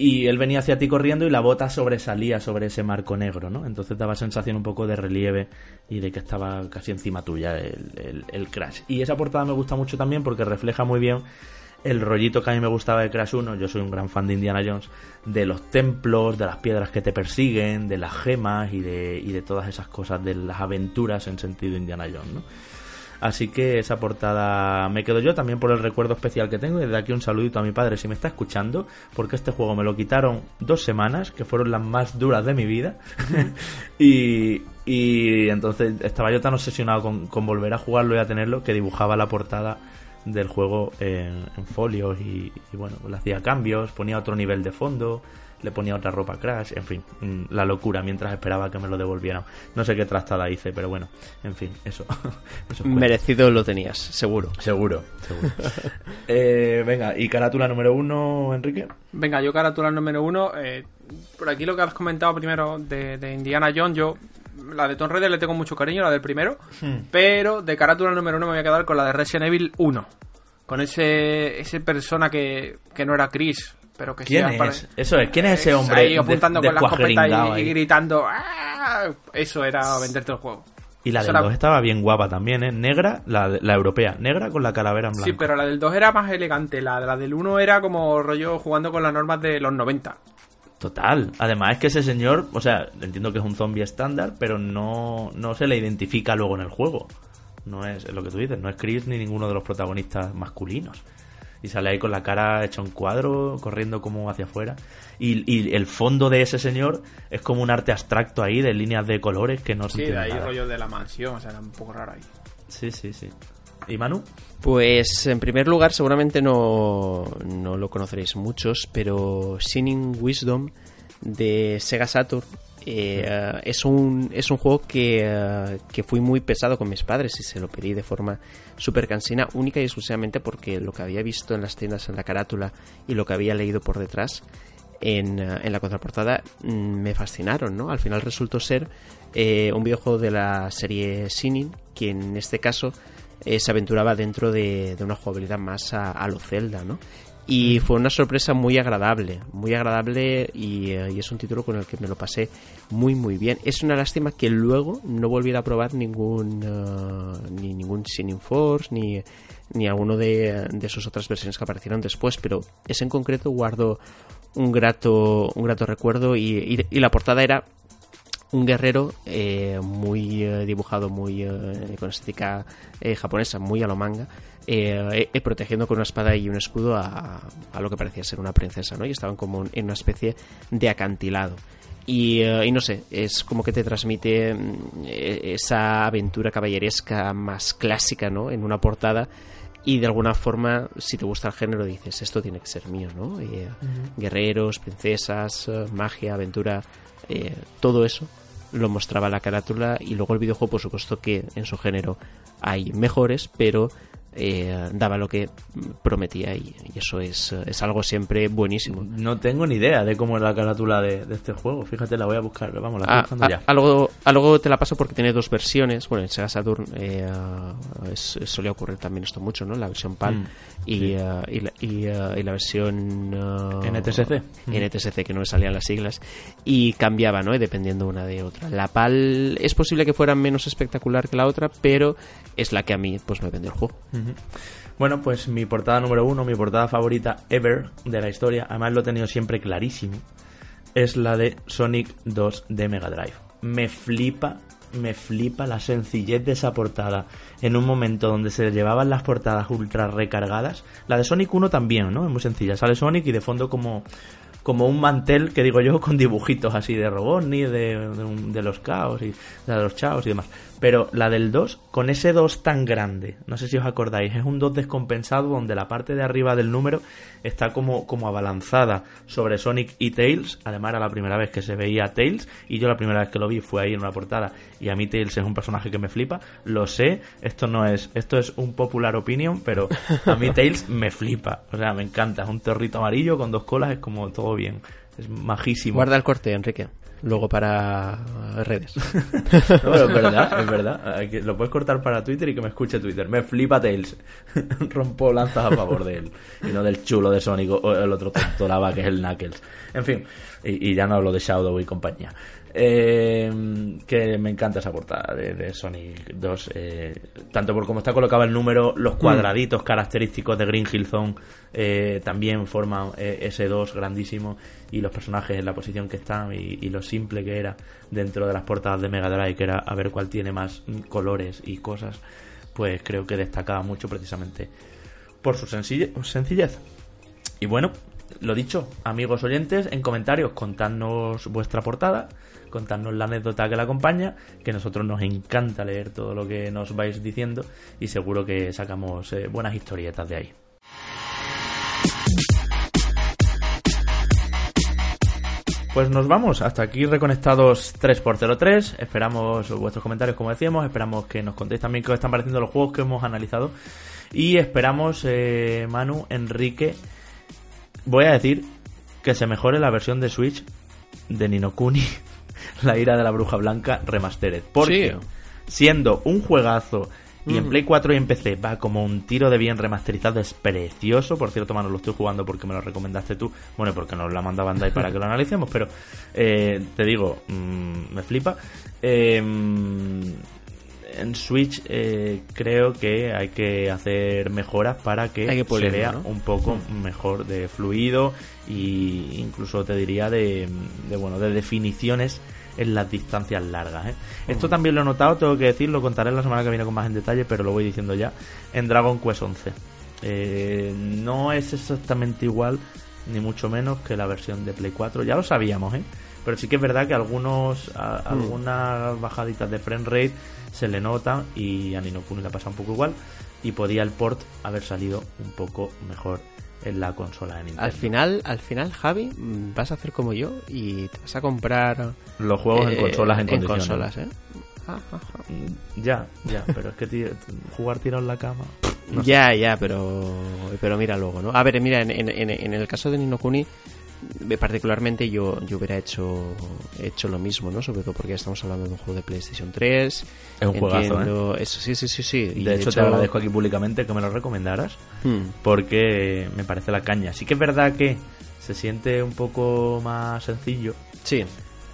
Y él venía hacia ti corriendo y la bota sobresalía sobre ese marco negro, ¿no? Entonces daba sensación un poco de relieve y de que estaba casi encima tuya el, el- Crash. Y esa portada me gusta mucho también porque refleja muy bien el rollito que a mí me gustaba de Crash 1, yo soy un gran fan de Indiana Jones, de los templos, de las piedras que te persiguen, de las gemas y de, y de todas esas cosas, de las aventuras en sentido Indiana Jones, ¿no? Así que esa portada me quedo yo también por el recuerdo especial que tengo. Y desde aquí un saludito a mi padre si me está escuchando, porque este juego me lo quitaron dos semanas, que fueron las más duras de mi vida. <laughs> y, y entonces estaba yo tan obsesionado con, con volver a jugarlo y a tenerlo que dibujaba la portada del juego en, en folios y, y bueno, le hacía cambios, ponía otro nivel de fondo, le ponía otra ropa Crash, en fin, mm, la locura mientras esperaba que me lo devolvieran. No sé qué trastada hice, pero bueno, en fin, eso. <laughs> Merecido lo tenías, seguro. Seguro, seguro. <laughs> Eh, venga, y carátula número uno, Enrique. Venga, yo carátula número uno. eh, por aquí lo que has comentado primero de, de Indiana Jones, yo la de Tomb Raider le tengo mucho cariño, la del primero. Pero de carátula número uno me voy a quedar con la de Resident Evil 1. Con ese, ese persona que, que no era Chris, pero que ¿Quién es? Eso es, ¿quién es ese hombre? Ahí apuntando de- con la escopeta y, gritando. "¡Ah!". Eso era venderte el juego. Y la Eso del 2 estaba bien guapa también, ¿eh? Negra, la, la europea, negra con la calavera en blanco. Sí, pero la del 2 era más elegante. La, la del 1 era como rollo jugando con las normas de los 90. Total. Además es que ese señor, o sea, entiendo que es un zombie estándar, pero no, no se le identifica luego en el juego. No es, es lo que tú dices, no es Chris ni ninguno de los protagonistas masculinos. Y sale ahí con la cara hecha un cuadro, corriendo como hacia afuera. Y, y el fondo de ese señor es como un arte abstracto ahí, de líneas de colores que no se Sí, de ahí nada. rollo de la mansión. O sea, era un poco raro ahí. Sí, sí, sí. ¿Y Manu? Pues en primer lugar, seguramente no, no lo conoceréis muchos, pero Sinning Wisdom de Sega Saturn eh, es, un, es un juego que, eh, que fui muy pesado con mis padres y se lo pedí de forma súper cansina, única y exclusivamente porque lo que había visto en las tiendas en la carátula y lo que había leído por detrás en, eh, en la contraportada mm, me fascinaron, ¿no? Al final resultó ser eh, un videojuego de la serie Sinning, que en este caso se aventuraba dentro de, de una jugabilidad más a, a lo Zelda, ¿no? Y fue una sorpresa muy agradable, muy agradable y, eh, y es un título con el que me lo pasé muy muy bien. Es una lástima que luego no volviera a probar ningún eh, ni ningún Shining Force ni, ni alguno de, de sus otras versiones que aparecieron después, pero ese en concreto guardo un grato un grato recuerdo y, y- la portada era un guerrero eh, muy eh, dibujado, muy eh, con estética japonesa, muy a lo manga, eh, eh, protegiendo con una espada y un escudo a, a lo que parecía ser una princesa, ¿no? Y estaban como en una especie de acantilado. Y, eh, y no sé, es como que te transmite mm, eh, esa aventura caballeresca más clásica, ¿no? En una portada. Y de alguna forma, si te gusta el género, dices, esto tiene que ser mío, ¿no? Eh, Guerreros, princesas, magia, aventura, eh, todo eso lo mostraba la carátula y luego el videojuego, por supuesto que en su género hay mejores, pero eh, daba lo que prometía y, y eso es, es algo siempre buenísimo. No tengo ni idea de cómo es la carátula de, de este juego. Fíjate, la voy a buscar. Vamos, la estoy Ah, buscando ah, ya. algo, algo te la paso porque tiene dos versiones. Bueno, en Sega Saturn eh, es- solía ocurrir también esto mucho, ¿no? La versión PAL Mm, y, sí. eh, y, la, y, y la versión eh, NTSC. NTSC, que no me salían las siglas, y cambiaba, ¿no? Dependiendo una de otra. La PAL es posible que fuera menos espectacular que la otra, pero es la que a mí pues me vendió el juego. Ujú. Bueno, pues mi portada número uno, mi portada favorita ever de la historia, además lo he tenido siempre clarísimo, es la de Sonic 2 de Mega Drive. Me flipa, me flipa la sencillez de esa portada en un momento donde se llevaban las portadas ultra recargadas. La de Sonic 1 también, ¿no? Es muy sencilla. Sale Sonic y de fondo como como un mantel que digo yo <laughs> con dibujitos así de Robotnik, de, de, los caos y de los chaos y demás. Pero la del 2, con ese 2 tan grande, no sé si os acordáis, es un 2 descompensado donde la parte de arriba del número está como, como abalanzada sobre Sonic y Tails. Además era la primera vez que se veía Tails y yo la primera vez que lo vi fue ahí en una portada y a mí Tails es un personaje que me flipa. Lo sé, esto no es, esto es un popular opinion, pero a mí Tails <laughs> me flipa. O sea, me encanta. Es un torrito amarillo con dos colas, es como todo bien. Es majísimo. Guarda el corte, Enrique. Luego para redes. <laughs> Es verdad, es verdad. Lo puedes cortar para Twitter y que me escuche Twitter. Me flipa Tails. <laughs> Rompo lanzas a favor de él. Y no del chulo de Sonic o el otro tonto lava que es el Knuckles. En fin, y, y ya no hablo de Shadow y compañía. Eh, que me encanta esa portada de, de Sonic 2. eh, tanto por cómo está colocado el número, los cuadraditos característicos de Green Hill Zone eh, también forman eh, ese 2 grandísimo. Y los personajes en la posición que están y, y lo simple que era dentro de las portadas de Mega Drive, que era a ver cuál tiene más mm, colores y cosas, pues creo que destacaba mucho precisamente por su sencille- sencillez. Y bueno, lo dicho, amigos oyentes, en comentarios contadnos vuestra portada, contadnos la anécdota que la acompaña, que nosotros nos encanta leer todo lo que nos vais diciendo y seguro que sacamos eh, buenas historietas de ahí. Pues nos vamos, hasta aquí reconectados 3x03. Esperamos vuestros comentarios, como decíamos. Esperamos que nos contéis también qué os están pareciendo los juegos que hemos analizado. Y esperamos, eh, Manu, Enrique, voy a decir que se mejore la versión de Switch de Ninokuni, <laughs> La ira de la bruja blanca remastered. Porque Sí. siendo un juegazo y en Mm. Play 4 y en PC va como un tiro de bien remasterizado, es precioso. Por cierto, Manu, lo estoy jugando porque me lo recomendaste tú. Bueno, porque nos la manda Bandai para que lo analicemos, pero eh, te digo, mm, me flipa. Eh, en Switch eh, creo que hay que hacer mejoras para que, se vea ¿no? un poco mejor de fluido y incluso te diría de, de, bueno de definiciones en las distancias largas ¿eh? esto también lo he notado tengo que decir lo contaré la semana que viene con más en detalle pero lo voy diciendo ya en Dragon Quest 11 Eh, no es exactamente igual ni mucho menos que la versión de Play 4 ya lo sabíamos ¿eh? pero sí que es verdad que algunos a- algunas bajaditas de frame rate se le notan y a Nino Kuni le pasa un poco igual y podía el port haber salido un poco mejor en la consola de Nintendo. Al final, al final, Javi, mm, vas a hacer como yo y te vas a comprar los juegos en eh, consolas en, en condiciones. consolas, ¿eh? Ah, ah, ah. Ya, ya, pero es que tío, jugar tirado en la cama. no sé. ya, ya, pero pero mira luego, ¿no? A ver, mira, en, en, en- el caso de Nino Kuni, particularmente yo, yo hubiera hecho, hecho lo mismo, ¿no? Sobre todo porque estamos hablando de un juego de PlayStation 3. Es un juegazo, Entiendo- Eso, sí, sí, sí, sí. Y de, hecho, te agradezco aquí públicamente que me lo recomendaras Hmm. porque me parece la caña. Sí que es verdad que se siente un poco más sencillo Sí,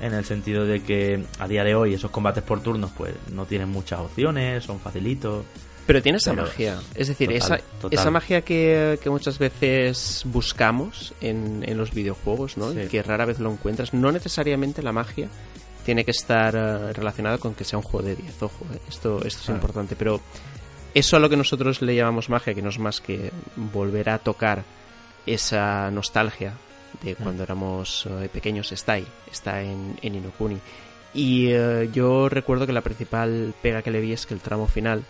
en el sentido de que a día de hoy esos combates por turnos pues no tienen muchas opciones, son facilitos. Pero tiene esa Pero- magia. Es decir, total, esa, total. esa magia que, que muchas veces buscamos en, en los videojuegos, ¿no? Sí. Que rara vez lo encuentras. No necesariamente la magia tiene que estar eh, relacionada con que sea un juego de 10. Ojo, eh, esto, esto es Claro. importante. Pero eso a lo que nosotros le llamamos magia, que no es más que volver a tocar esa nostalgia de cuando éramos eh, pequeños, está ahí, está en, en Inokuni. Y eh, yo recuerdo que la principal pega que le vi es que el tramo final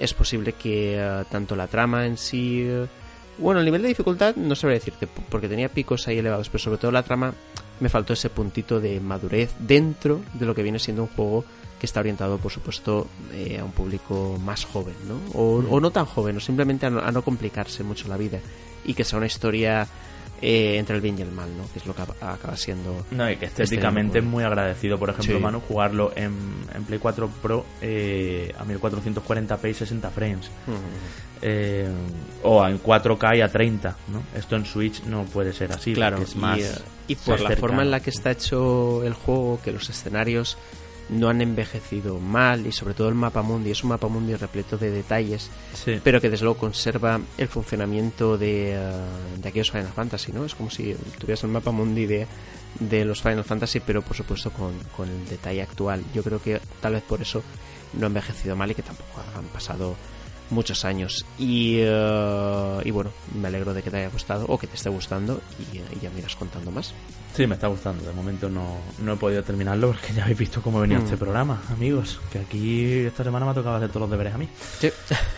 es posible que eh, tanto la trama en sí... eh, bueno, el nivel de dificultad no sabría decirte, porque tenía picos ahí elevados, pero sobre todo la trama me faltó ese puntito de madurez dentro de lo que viene siendo un juego que está orientado, por supuesto, eh, a un público más joven, ¿no? O, o no tan joven, o simplemente a no, a no complicarse mucho la vida y que sea una historia eh, entre el bien y el mal, ¿no? Que es lo que acaba siendo... No, y que estéticamente es Este, muy agradecido, por ejemplo, Sí. Manu, jugarlo en, en Play 4 Pro eh, a 1440p y 60 frames. Eh, o en 4K y a 30, ¿no? Esto en Switch no puede ser así, Claro, es más... y, eh, y por la cercano. forma en la que está hecho el juego, que los escenarios no han envejecido mal y sobre todo el mapa mundi es un mapa mundi repleto de detalles, Sí. pero que desde luego conserva el funcionamiento de, eh, de aquellos Final Fantasy, ¿no? Es como si tuvieras el mapa mundi de, de los Final Fantasy, pero por supuesto con, con el detalle actual. Yo creo que tal vez por eso no ha envejecido mal y que tampoco han pasado muchos años. Y, eh, y bueno, me alegro de que te haya gustado o que te esté gustando y, eh, y ya me irás contando más. Sí, me está gustando. De momento no, no he podido terminarlo porque ya habéis visto cómo venía Mm. este programa, amigos. Que aquí esta semana me ha tocado hacer todos los deberes a mí. Sí.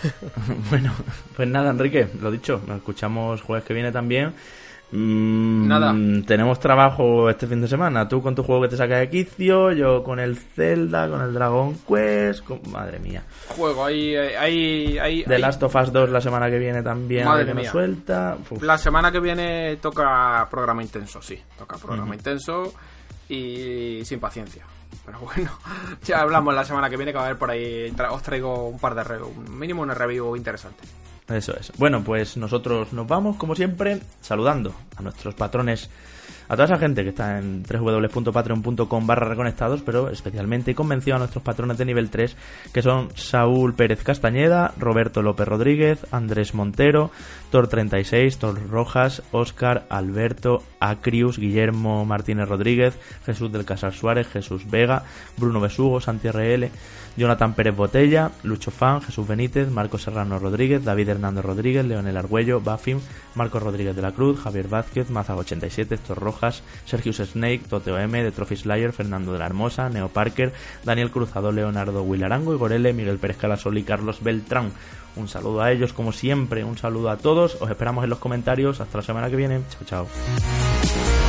<laughs> bueno, pues nada, Enrique, lo dicho, nos escuchamos jueves que viene también. Mm, Nada. Tenemos trabajo este fin de semana. Tú con tu juego que te saca de quicio, yo con el Zelda, con el Dragon Quest. con- Madre mía. Juego, hay, hay, hay, The Last of Us 2 la semana que viene también. Madre nos mía. suelta. Uf. La semana que viene toca programa intenso, sí. Toca programa intenso y sin paciencia. Pero bueno, ya hablamos la semana que viene que va a haber por ahí. tra- os traigo un par de re- un mínimo un review interesante. Eso es. Bueno, pues nosotros nos vamos, como siempre, saludando a nuestros patrones, a toda esa gente que está en www.patreon.com barra reconectados, pero especialmente y con mención a nuestros patrones de nivel 3, que son Saúl Pérez Castañeda, Roberto López Rodríguez, Andrés Montero, Tor36, Tor Rojas, Óscar, Alberto, Acrius, Guillermo Martínez Rodríguez, Jesús del Casal Suárez, Jesús Vega, Bruno Besugo, Santi RL, Jonathan Pérez Botella, Lucho Fan, Jesús Benítez, Marcos Serrano Rodríguez, David Hernández Rodríguez, Leonel Argüello, Bafim, Marcos Rodríguez de la Cruz, Javier Vázquez, Mazago87, Héctor Rojas, Sergius Snake, Toteo M, de Trophy Slayer, Fernando de la Hermosa, Neo Parker, Daniel Cruzado, Leonardo Wilarango, Igorele, Miguel Pérez Calasol y Carlos Beltrán. Un saludo a ellos, como siempre, un saludo a todos. Os esperamos en los comentarios. Hasta la semana que viene. Chao, chao.